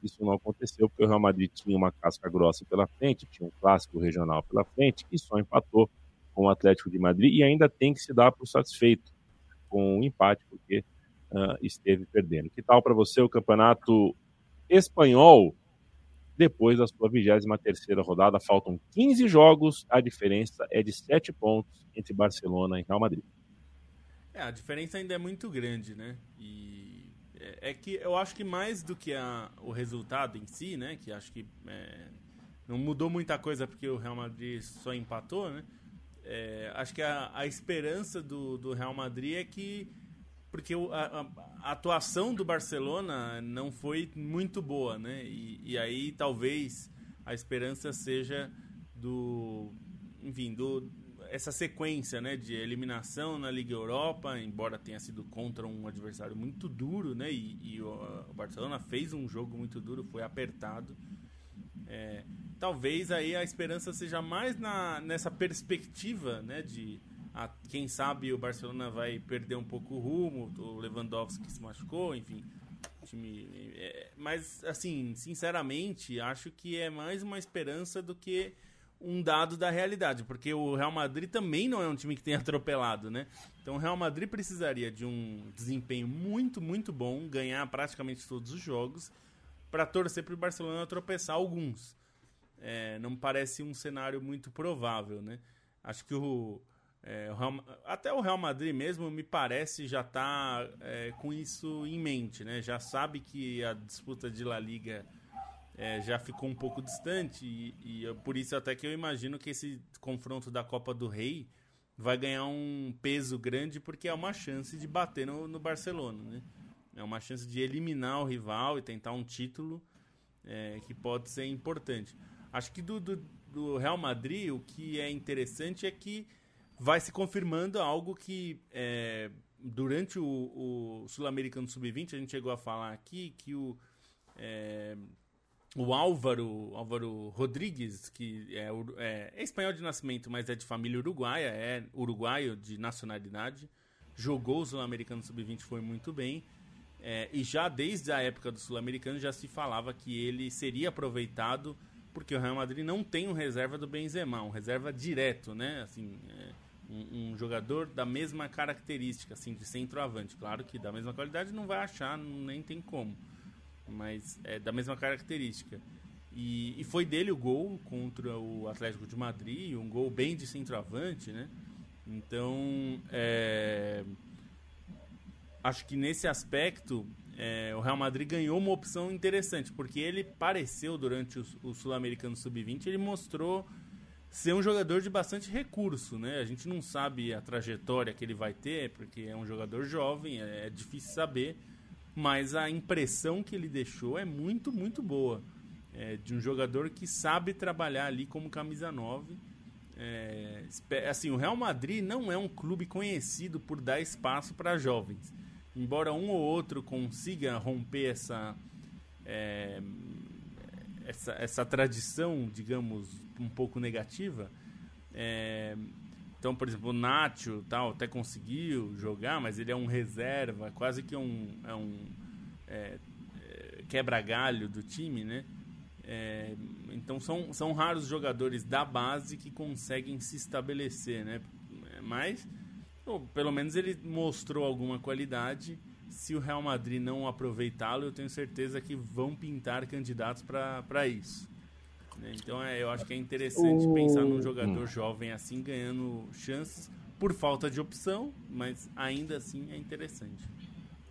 isso não aconteceu porque o Real Madrid tinha uma casca grossa pela frente, tinha um clássico regional pela frente e só empatou com o Atlético de Madrid e ainda tem que se dar por satisfeito com o empate porque uh, esteve perdendo. Que tal para você o campeonato espanhol? depois da sua 23 rodada. Faltam 15 jogos, a diferença é de 7 pontos entre Barcelona e Real Madrid. É, a diferença ainda é muito grande, né? E é, é que eu acho que mais do que a, o resultado em si, né? Que acho que é, não mudou muita coisa porque o Real Madrid só empatou, né? É, acho que a, a esperança do, do Real Madrid é que porque a, a, atuação do Barcelona não foi muito boa, né? E, e, aí talvez a esperança seja do, enfim, do essa sequência, né, de eliminação na Liga Europa, embora tenha sido contra um adversário muito duro, né? E, e o, o, Barcelona fez um jogo muito duro, foi apertado. É, talvez aí a esperança seja mais na, nessa perspectiva, né, de a, quem sabe o Barcelona vai perder um pouco o rumo, o Lewandowski se machucou, enfim. Time, é, mas, assim, sinceramente, acho que é mais uma esperança do que um dado da realidade, porque o Real Madrid também não é um time que tem <laughs> atropelado, né? Então o Real Madrid precisaria de um desempenho muito, muito bom, ganhar praticamente todos os jogos, para torcer para o Barcelona tropeçar alguns. É, não parece um cenário muito provável, né? Acho que o, é, o Real, até o Real Madrid mesmo, me parece, já está é, com isso em mente, né? Já sabe que a disputa de La Liga é, já ficou um pouco distante e, e por isso até que eu imagino que esse confronto da Copa do Rei vai ganhar um peso grande porque é uma chance de bater no, no Barcelona, né? É uma chance de eliminar o rival e tentar um título é, que pode ser importante. Acho que do, do, do Real Madrid o que é interessante é que vai se confirmando algo que é, durante o, o Sul-Americano Sub-20 a gente chegou a falar aqui que o, É, o Álvaro, Álvaro Rodrigues, que é, é, é, espanhol de nascimento, mas é de família uruguaia, é uruguaio de nacionalidade, jogou o Sul-Americano Sub-20, foi muito bem. É, e já desde a época do Sul-Americano já se falava que ele seria aproveitado porque o Real Madrid não tem um reserva do Benzema, um reserva direto, né? Assim, é, um, um, jogador da mesma característica, assim, de centroavante. Claro que da mesma qualidade não vai achar, nem tem como mas é da mesma característica. E, e, foi dele o gol contra o Atlético de Madrid, um gol bem de centroavante, né? Então, é, acho que nesse aspecto é, o Real Madrid ganhou uma opção interessante, porque ele pareceu durante o, o Sul-Americano Sub-20, ele mostrou ser um jogador de bastante recurso, né? A gente não sabe a trajetória que ele vai ter, porque é um jogador jovem, é, é difícil saber mas a impressão que ele deixou é muito, muito boa. É, de um jogador que sabe trabalhar ali como camisa 9. É, assim, o Real Madrid não é um clube conhecido por dar espaço para jovens. Embora um ou outro consiga romper essa, é, essa, essa tradição, digamos, um pouco negativa. Então, por exemplo, o Nacho tal, até conseguiu jogar, mas ele é um reserva, quase que um, é um é, é, quebra-galho do time, né? É, então são, são raros jogadores da base que conseguem se estabelecer, né? Mas, pelo menos ele mostrou alguma qualidade. Se o Real Madrid não aproveitá-lo, eu tenho certeza que vão pintar candidatos para isso. Né? Então é, eu acho que é interessante o... pensar num jogador hum. jovem assim ganhando chances por falta de opção, mas ainda assim é interessante.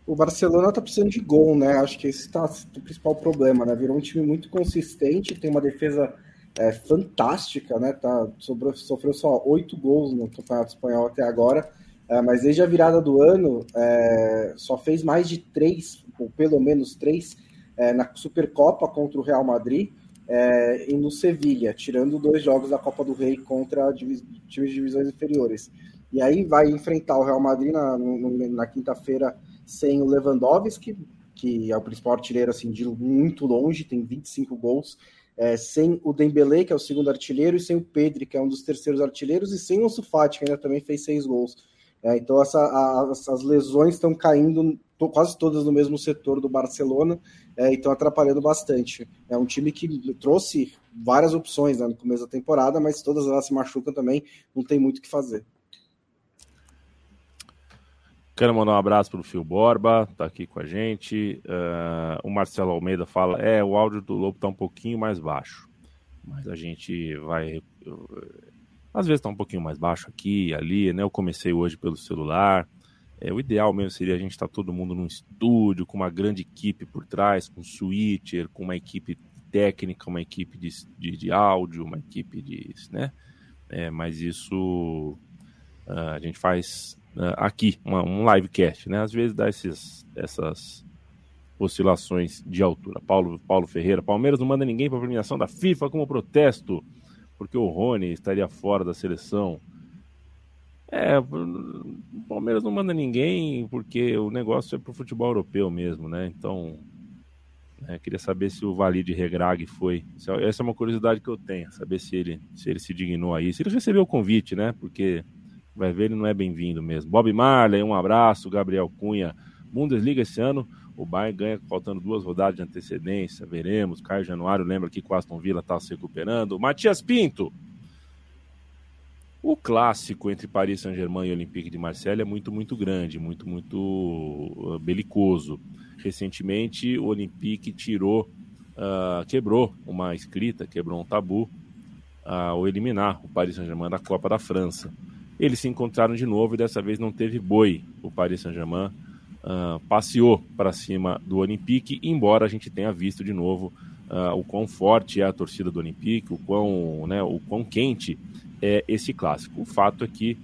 O Barcelona tá precisando de gol, né? Acho que esse tá o principal problema, né? Virou um time muito consistente, tem uma defesa é, fantástica, né? Tá, sobrou, sofreu só oito gols no Campeonato Espanhol até agora, é, mas desde a virada do ano é, só fez mais de três, ou pelo menos três, é, na Supercopa contra o Real Madrid é, e no Sevilha, tirando dois jogos da Copa do Rei contra times de divisões inferiores. E aí vai enfrentar o Real Madrid na, na quinta-feira sem o Lewandowski, que é o principal artilheiro assim, de muito longe, tem 25 gols, é, sem o Dembele, que é o segundo artilheiro, e sem o Pedri, que é um dos terceiros artilheiros, e sem o Sufati, que ainda também fez seis gols. É, então essa, a, as, as lesões estão caindo to, quase todas no mesmo setor do Barcelona, é, e estão atrapalhando bastante. É um time que trouxe várias opções né, no começo da temporada, mas todas elas se machucam também, não tem muito o que fazer. Quero mandar um abraço para o Fio Borba, tá aqui com a gente. Uh, o Marcelo Almeida fala: é, o áudio do Lobo tá um pouquinho mais baixo, mas a gente vai. às vezes tá um pouquinho mais baixo aqui ali, né? Eu comecei hoje pelo celular. É, o ideal mesmo seria a gente estar tá todo mundo num estúdio, com uma grande equipe por trás, com um switcher, com uma equipe técnica, uma equipe de, de, de áudio, uma equipe de. né? É, mas isso uh, a gente faz uh, aqui, uma, um livecast, né? Às vezes dá esses, essas oscilações de altura. Paulo, Paulo Ferreira, Palmeiras não manda ninguém para a premiação da FIFA como protesto, porque o Rony estaria fora da seleção. É, o Palmeiras não manda ninguém porque o negócio é para o futebol europeu mesmo, né? Então, é, queria saber se o Valide Regrag foi. Essa é uma curiosidade que eu tenho, saber se ele se ele se dignou aí, se ele recebeu o convite, né? Porque vai ver, ele não é bem-vindo mesmo. Bob Marley, um abraço. Gabriel Cunha, Bundesliga esse ano, o Bayern ganha faltando duas rodadas de antecedência, veremos. Caio Januário lembra que o Aston Villa está se recuperando. Matias Pinto, o clássico entre Paris Saint-Germain e Olympique de Marseille é muito, muito grande, muito, muito uh, belicoso. Recentemente, o Olympique tirou, uh, quebrou uma escrita, quebrou um tabu uh, ao eliminar o Paris Saint-Germain da Copa da França. Eles se encontraram de novo e dessa vez não teve boi. O Paris Saint-Germain uh, passeou para cima do Olympique, embora a gente tenha visto de novo uh, o quão forte é a torcida do Olympique, o quão, né, o quão quente é esse clássico. O fato é que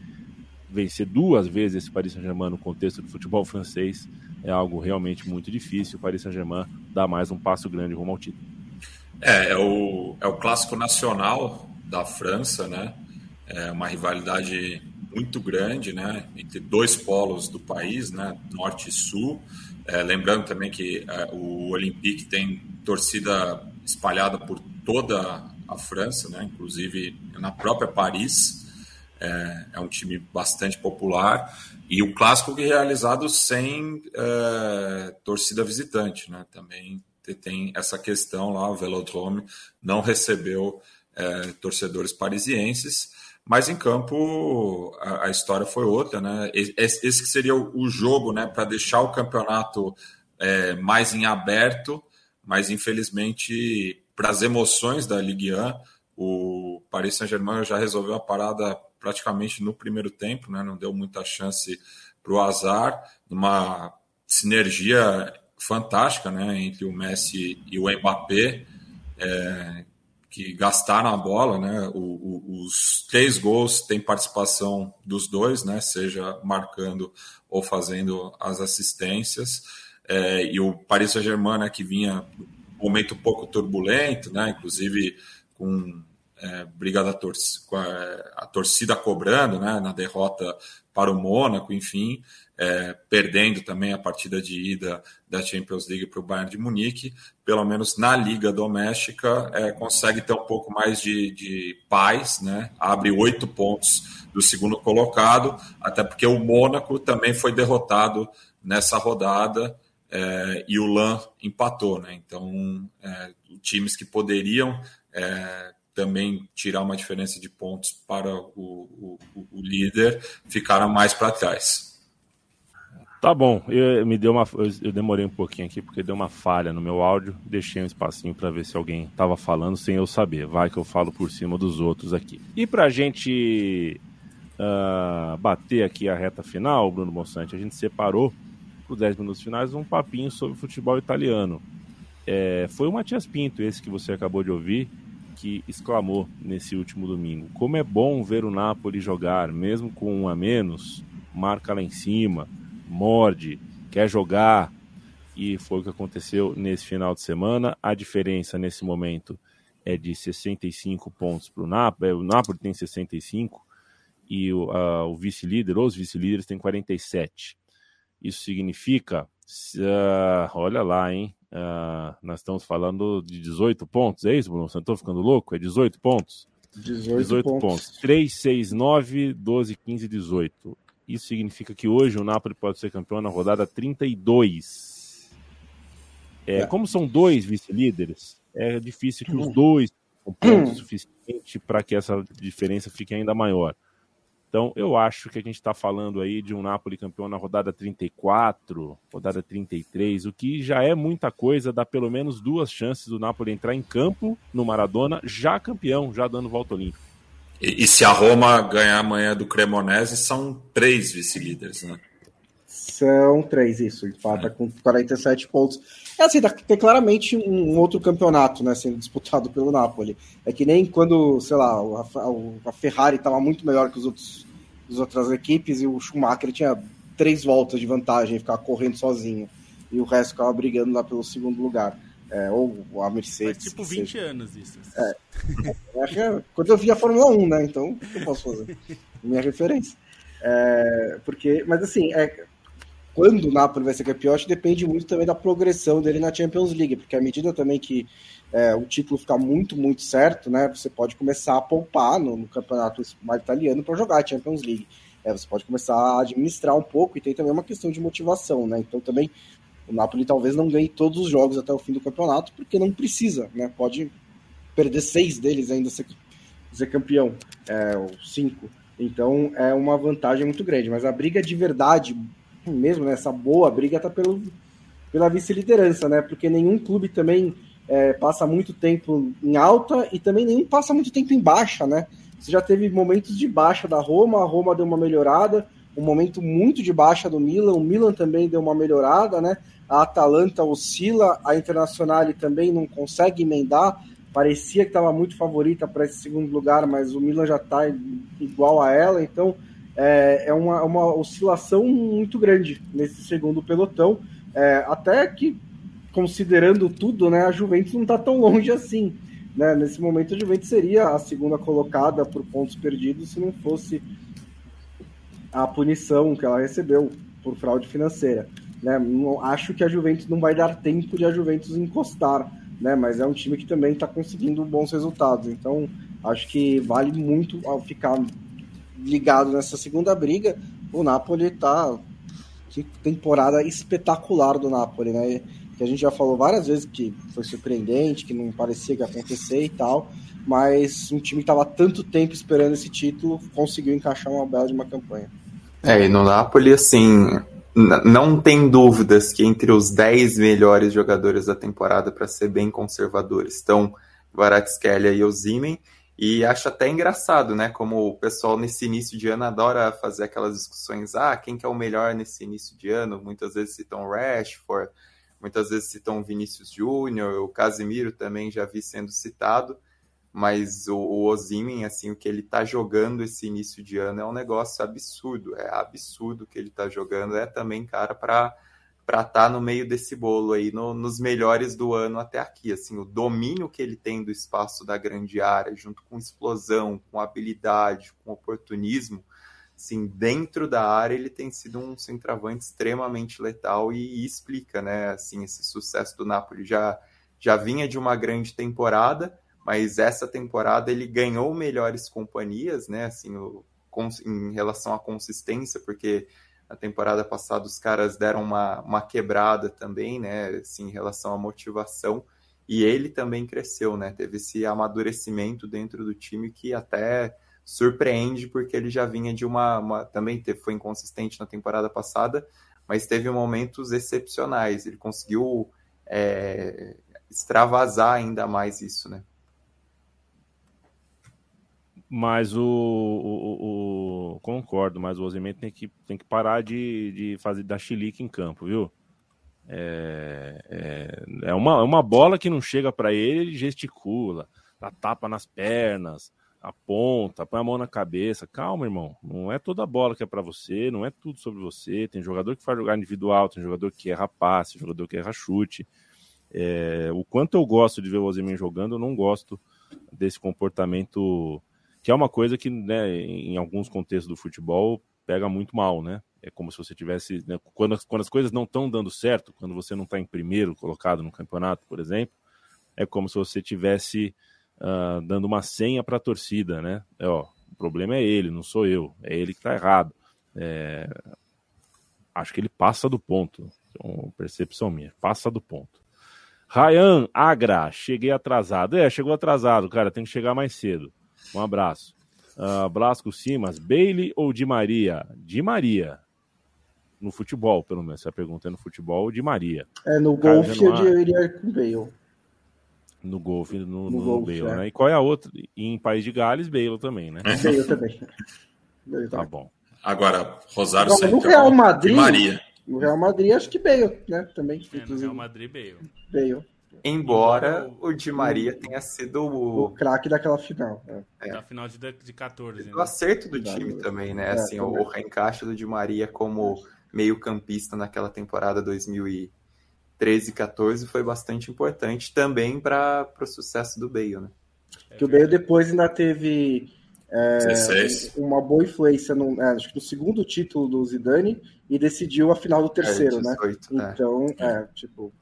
vencer duas vezes esse Paris Saint-Germain no contexto do futebol francês é algo realmente muito difícil. O Paris Saint-Germain dá mais um passo grande rumo ao título. É, é o, é o clássico nacional da França, né? é uma rivalidade muito grande, né, entre dois polos do país, né, norte e sul. É, lembrando também que é, o Olympique tem torcida espalhada por toda a França, né? inclusive na própria Paris. É, é um time bastante popular e o clássico realizado sem é, torcida visitante, né? Também tem essa questão lá, o Velodrome não recebeu é, torcedores parisienses, mas em campo a, a, história foi outra, né? Esse, esse seria o, o jogo, né, para deixar o campeonato é, mais em aberto, mas infelizmente para as emoções da Ligue 1, o Paris Saint-Germain já resolveu a parada praticamente no primeiro tempo, né? não deu muita chance para o azar, uma sinergia fantástica né? entre o Messi e o Mbappé, é, que gastaram a bola, né? O, o, os três gols têm participação dos dois, né? Seja marcando ou fazendo as assistências. É, e o Paris Saint-Germain, né, que vinha um momento um pouco turbulento, né? Inclusive com é, briga da tor com a, a, torcida cobrando, né? Na derrota para o Mônaco, enfim, é, perdendo também a partida de ida da Champions League para o Bayern de Munique, pelo menos na liga doméstica, é, consegue ter um pouco mais de, de paz, né? abre oito pontos do segundo colocado, até porque o Mônaco também foi derrotado nessa rodada é, e o LAN empatou. Né? Então, é, times que poderiam é, também tirar uma diferença de pontos para o, o, o líder ficaram mais para trás. Tá bom, eu, me deu uma, eu, demorei um pouquinho aqui porque deu uma falha no meu áudio, deixei um espacinho para ver se alguém estava falando sem eu saber. Vai que eu falo por cima dos outros aqui. E para a gente uh, bater aqui a reta final, Bruno Monsante, a gente separou para os 10 minutos finais um papinho sobre futebol italiano. É, foi o Matias Pinto, esse que você acabou de ouvir, que exclamou nesse último domingo: Como é bom ver o Napoli jogar, mesmo com um a menos, marca lá em cima morde, quer jogar. E foi o que aconteceu nesse final de semana. A diferença nesse momento é de 65 pontos para o Napoli. O Napoli tem 65 e o, o vice-líder, os vice-líderes, têm 47. Isso significa, uh, olha lá, hein? Uh, nós estamos falando de 18 pontos, é isso, Bruno? Você não estou ficando louco? É 18 pontos? 18, 18 pontos. pontos. 3, 6, 9, 12, 15, 18. Isso significa que hoje o Napoli pode ser campeão na rodada 32. É, é. Como são dois vice-líderes, é difícil que os <clears throat> dois com pontos suficiente para que essa diferença fique ainda maior. Então, eu acho que a gente está falando aí de um Napoli campeão na rodada 34, rodada 33, o que já é muita coisa, dá pelo menos duas chances do Napoli entrar em campo no Maradona já campeão, já dando volta olímpica. E, e, se a Roma ganhar amanhã do Cremonese, são três vice-líderes, né? São três, isso. Empata é. com 47 pontos. É assim, tem claramente um outro campeonato né, sendo disputado pelo Napoli. É que nem quando, sei lá, a, a Ferrari estava muito melhor que os outros, as outras equipes e o Schumacher tinha três voltas de vantagem, ficava correndo sozinho. E o resto ficava brigando lá pelo segundo lugar. É, ou a Mercedes. Faz tipo 20 seja. anos isso. É. é. Quando eu vi a Fórmula 1, né? Então, o que eu posso fazer? Minha referência. É, porque, mas assim, é, quando o Napoli vai ser campeão, acho que depende muito também da progressão dele na Champions League, porque à medida também que é, o título ficar muito, muito certo, né? Você pode começar a poupar no, no campeonato italiano para jogar a Champions League. É, você pode começar a administrar um pouco e tem também uma questão de motivação, né? Então também o Napoli talvez não ganhe todos os jogos até o fim do campeonato, porque não precisa, né? Pode perder seis deles ainda ser, ser campeão, é, ou cinco. Então é uma vantagem muito grande. Mas a briga de verdade, mesmo né, boa briga, tá pelo, pela vice-liderança, né? Porque nenhum clube também é, passa muito tempo em alta e também nenhum passa muito tempo em baixa, né? Você já teve momentos de baixa da Roma, a Roma deu uma melhorada, um momento muito de baixa do Milan, o Milan também deu uma melhorada, né? a Atalanta oscila, a Internacional também não consegue emendar. Parecia que estava muito favorita para esse segundo lugar, mas o Milan já está igual a ela, então é, é uma, uma, oscilação muito grande nesse segundo pelotão. É, até que, considerando tudo, né, a Juventus não está tão longe assim. Né? Nesse momento, a Juventus seria a segunda colocada por pontos perdidos se não fosse a punição que ela recebeu por fraude financeira. Né? Acho que a Juventus não vai dar tempo de a Juventus encostar né? Mas é um time que também está conseguindo bons resultados. Então, acho que vale muito ficar ligado nessa segunda briga. O Napoli está que temporada espetacular do Napoli, né? Que a gente já falou várias vezes que foi surpreendente, que não parecia que ia acontecer e tal, mas um time que estava tanto tempo esperando esse título conseguiu encaixar uma bela de uma campanha. É, e no Napoli, assim, não tem dúvidas que entre os 10 melhores jogadores da temporada, para ser bem conservador, estão Varatskhelia e Ozymen, e acho até engraçado, né? Como o pessoal nesse início de ano adora fazer aquelas discussões, ah, quem que é o melhor nesse início de ano? Muitas vezes citam Rashford, muitas vezes citam Vinícius Júnior, o Casemiro também já vi sendo citado, mas o, o assim, o que ele tá jogando esse início de ano é um negócio absurdo, é absurdo o que ele tá jogando, é também cara para para estar tá no meio desse bolo aí, no, nos melhores do ano até aqui. Assim, o domínio que ele tem do espaço da grande área, junto com explosão, com habilidade, com oportunismo, assim, dentro da área ele tem sido um centroavante extremamente letal e, e explica, né, assim, esse sucesso do Napoli. Já, já vinha de uma grande temporada, mas essa temporada ele ganhou melhores companhias, né, assim, o, em relação à consistência, porque na temporada passada os caras deram uma, uma quebrada também, né, assim, em relação à motivação, e ele também cresceu, né, teve esse amadurecimento dentro do time que até surpreende, porque ele já vinha de uma, uma também foi inconsistente na temporada passada, mas teve momentos excepcionais, ele conseguiu é, extravasar ainda mais isso, né. Mas o, o, o, Concordo, mas o Osimhen tem que, tem que parar de, de fazer da chilique em campo, viu? É, é, é, uma, é uma bola que não chega para ele, ele gesticula, dá tapa nas pernas, aponta, põe a mão na cabeça. Calma, irmão. Não é toda bola que é para você, não é tudo sobre você. Tem jogador que faz jogar individual, tem jogador que erra passe, jogador que erra chute. É, o quanto eu gosto de ver o Osimhen jogando, eu não gosto desse comportamento que é uma coisa que, né, em alguns contextos do futebol, pega muito mal, né? É como se você tivesse. Né, quando, as, quando as coisas não estão dando certo, quando você não está em primeiro colocado no campeonato, por exemplo, é como se você tivesse uh, dando uma senha para a torcida, né? É, ó, o problema é ele, não sou eu, é ele que está errado. É, acho que ele passa do ponto, então, percepção minha, passa do ponto. Ryan Agra, cheguei atrasado. É, chegou atrasado, cara, tem que chegar mais cedo. Um abraço. Uh, Blasco Simas, Bailey ou Di Maria? Di Maria. No futebol, pelo menos. Essa pergunta é no futebol, Di Maria. É, no golfe eu iria com Bale. No golfe, no, no, no golfe, Bale, é. né? E qual é a outra? E em País de Gales, Bale também, né? Bale também. Bale tá bom. Agora, Rosário Agora, No Real Madrid, Maria. No Real Madrid, acho que Bale, né? Também. É, no Real Madrid, Bale. Bale. Embora o Di Maria tenha sido o, o craque daquela final. É. Da final de, de 14. Né? O acerto do time também, né? É, assim, também. o reencaixe do Di Maria como meio-campista naquela temporada 2013 14 foi bastante importante também para o sucesso do Bale, né? que o Bale depois ainda teve é, uma boa influência no, é, acho que no segundo título do Zidane e decidiu a final do terceiro, é, 18, né? Então, é, tipo,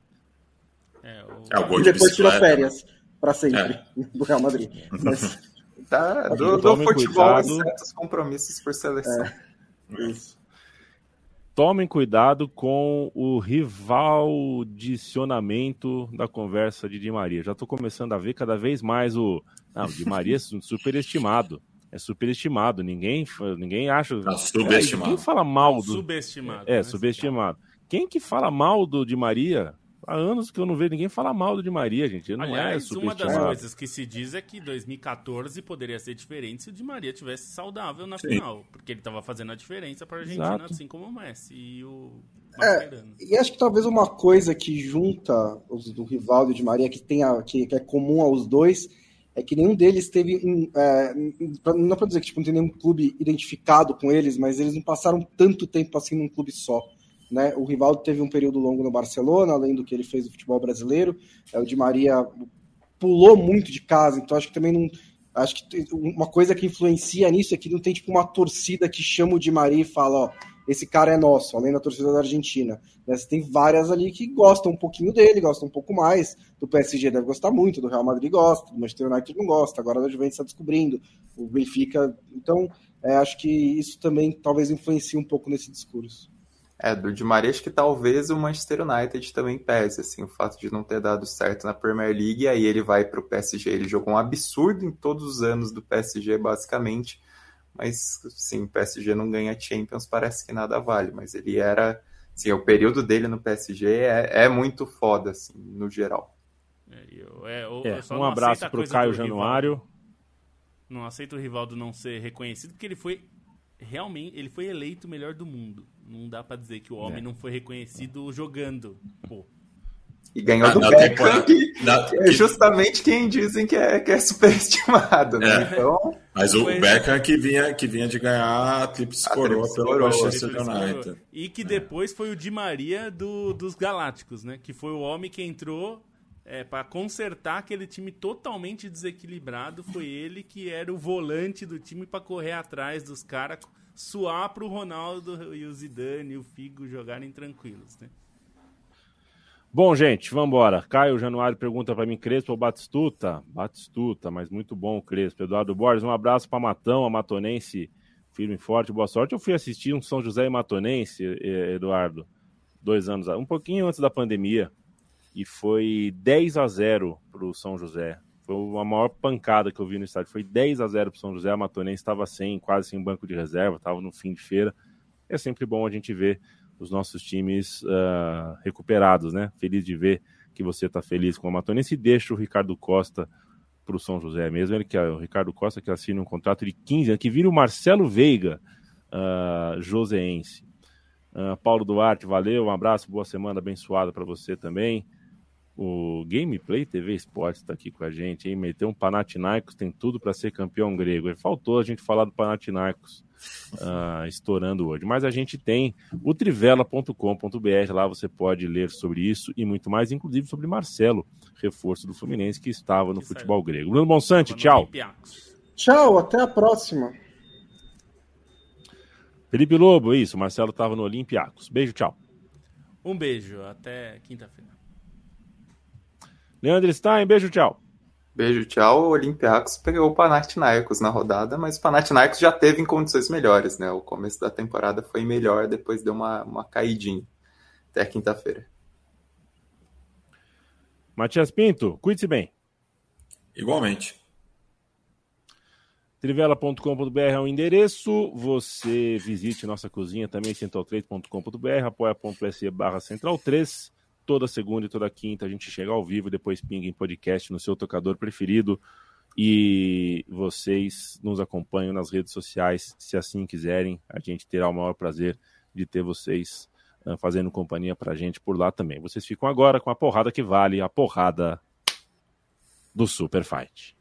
é, o... É, o e depois tirou férias para sempre é. do Real Madrid. <laughs> Mas... Tá, do, do futebol cuidado. certos compromissos por seleção. É. Isso. Tomem cuidado com o rivaldicionamento da conversa de Di Maria. Já estou começando a ver cada vez mais o. Não, Di Maria é <laughs> superestimado. É superestimado. Ninguém, ninguém acha. Tá subestimado. Quem fala mal do. Subestimado. É, né? subestimado. Quem que fala mal do Di Maria Há anos que eu não vejo ninguém falar mal do Di Maria, gente. Ele não é Aliás, é uma das coisas que se diz é que 2014 poderia ser diferente se o Di Maria tivesse saudável na Sim. final, porque ele estava fazendo a diferença para a Argentina, Exato. assim como o Messi e o é, e acho que talvez uma coisa que junta os do Rivaldo e o Di Maria, que, tem a, que, que, é comum aos dois, é que nenhum deles teve. Um, é, não é para dizer que tipo, não tem nenhum clube identificado com eles, mas eles não passaram tanto tempo assim num clube só. Né? O Rivaldo teve um período longo no Barcelona, além do que ele fez no futebol brasileiro. É, o Di Maria pulou muito de casa, então acho que também não. Acho que uma coisa que influencia nisso é que não tem tipo uma torcida que chama o Di Maria e fala: Ó, esse cara é nosso, além da torcida da Argentina. Né? Você tem várias ali que gostam um pouquinho dele, gostam um pouco mais. Do PSG deve gostar muito, do Real Madrid gosta, do Manchester United não gosta, agora da Juventus está descobrindo, o Benfica. Então, é, acho que isso também talvez influencie um pouco nesse discurso. É, do Di Maria, acho que talvez o Manchester United também pese, assim, o fato de não ter dado certo na Premier League, e aí ele vai para o PSG. Ele jogou um absurdo em todos os anos do PSG, basicamente, mas, sim, o PSG não ganha Champions, parece que nada vale, mas ele era, assim, o período dele no PSG é, é muito foda, assim, no geral. É, eu, é, eu, é, um abraço para o Caio Januário. Rivaldo. Não aceito o Rivaldo não ser reconhecido, porque ele foi realmente ele foi eleito o melhor do mundo. Não dá para dizer que o homem é. não foi reconhecido jogando. Pô. E ganhou ah, do Beckham, que, é justamente quem dizem que é, que é superestimado, né? É. Então, Mas o foi... Beckham que vinha, que vinha de ganhar a Tríplice Coroa pelo Manchester United. E que depois foi o Di Maria do, dos Galácticos, né? Que foi o homem que entrou é, para consertar aquele time totalmente desequilibrado. Foi ele que era o volante do time para correr atrás dos caras suar para o Ronaldo e o Zidane e o Figo jogarem tranquilos, né? Bom, gente, vamos embora. Caio Januário pergunta para mim, Crespo ou Batistuta? Batistuta, mas muito bom, Crespo. Eduardo Borges, um abraço para Matão, a Matonense, firme e forte, boa sorte. Eu fui assistir um São José e Matonense, Eduardo, dois anos, um pouquinho antes da pandemia, e foi 10 a 0 para o São José. Foi a maior pancada que eu vi no estádio. Foi 10 a 0 para o São José. A Matonense estava sem, quase sem banco de reserva, estava no fim de feira. É sempre bom a gente ver os nossos times uh, recuperados, né? Feliz de ver que você está feliz com a Matonense e deixa o Ricardo Costa para o São José mesmo. Ele que é o Ricardo Costa que assina um contrato de 15 anos, que vira o Marcelo Veiga, uh, joseense. Uh, Paulo Duarte, valeu, um abraço, boa semana abençoada para você também. O Gameplay TV Esportes está aqui com a gente, hein? Meteu um Panathinaikos, tem tudo para ser campeão grego. Faltou a gente falar do Panathinaikos uh, estourando hoje. Mas a gente tem o trivela.com.br, lá você pode ler sobre isso e muito mais, inclusive sobre Marcelo, reforço do Fluminense, que estava no futebol grego. Bruno Bonsante, tchau. Tchau, até a próxima. Felipe Lobo, isso, Marcelo estava no Olympiacos. Beijo, tchau. Um beijo, até quinta-feira. Leandro Stein, beijo, tchau. Beijo, tchau. O Olympiacos pegou o Panathinaikos na rodada, mas o Panathinaikos já teve em condições melhores, né? O começo da temporada foi melhor, depois deu uma, uma caidinha. Até quinta-feira. Matias Pinto, cuide-se bem. Igualmente. Trivela.com.br é o endereço. Você visite nossa cozinha também, central3.com.br, apoia.se barra central 3 toda segunda e toda quinta a gente chega ao vivo depois pinga em podcast no seu tocador preferido. E vocês nos acompanham nas redes sociais, se assim quiserem. A gente terá o maior prazer de ter vocês uh, fazendo companhia pra gente por lá também. Vocês ficam agora com a porrada que vale, a porrada do Super Fight.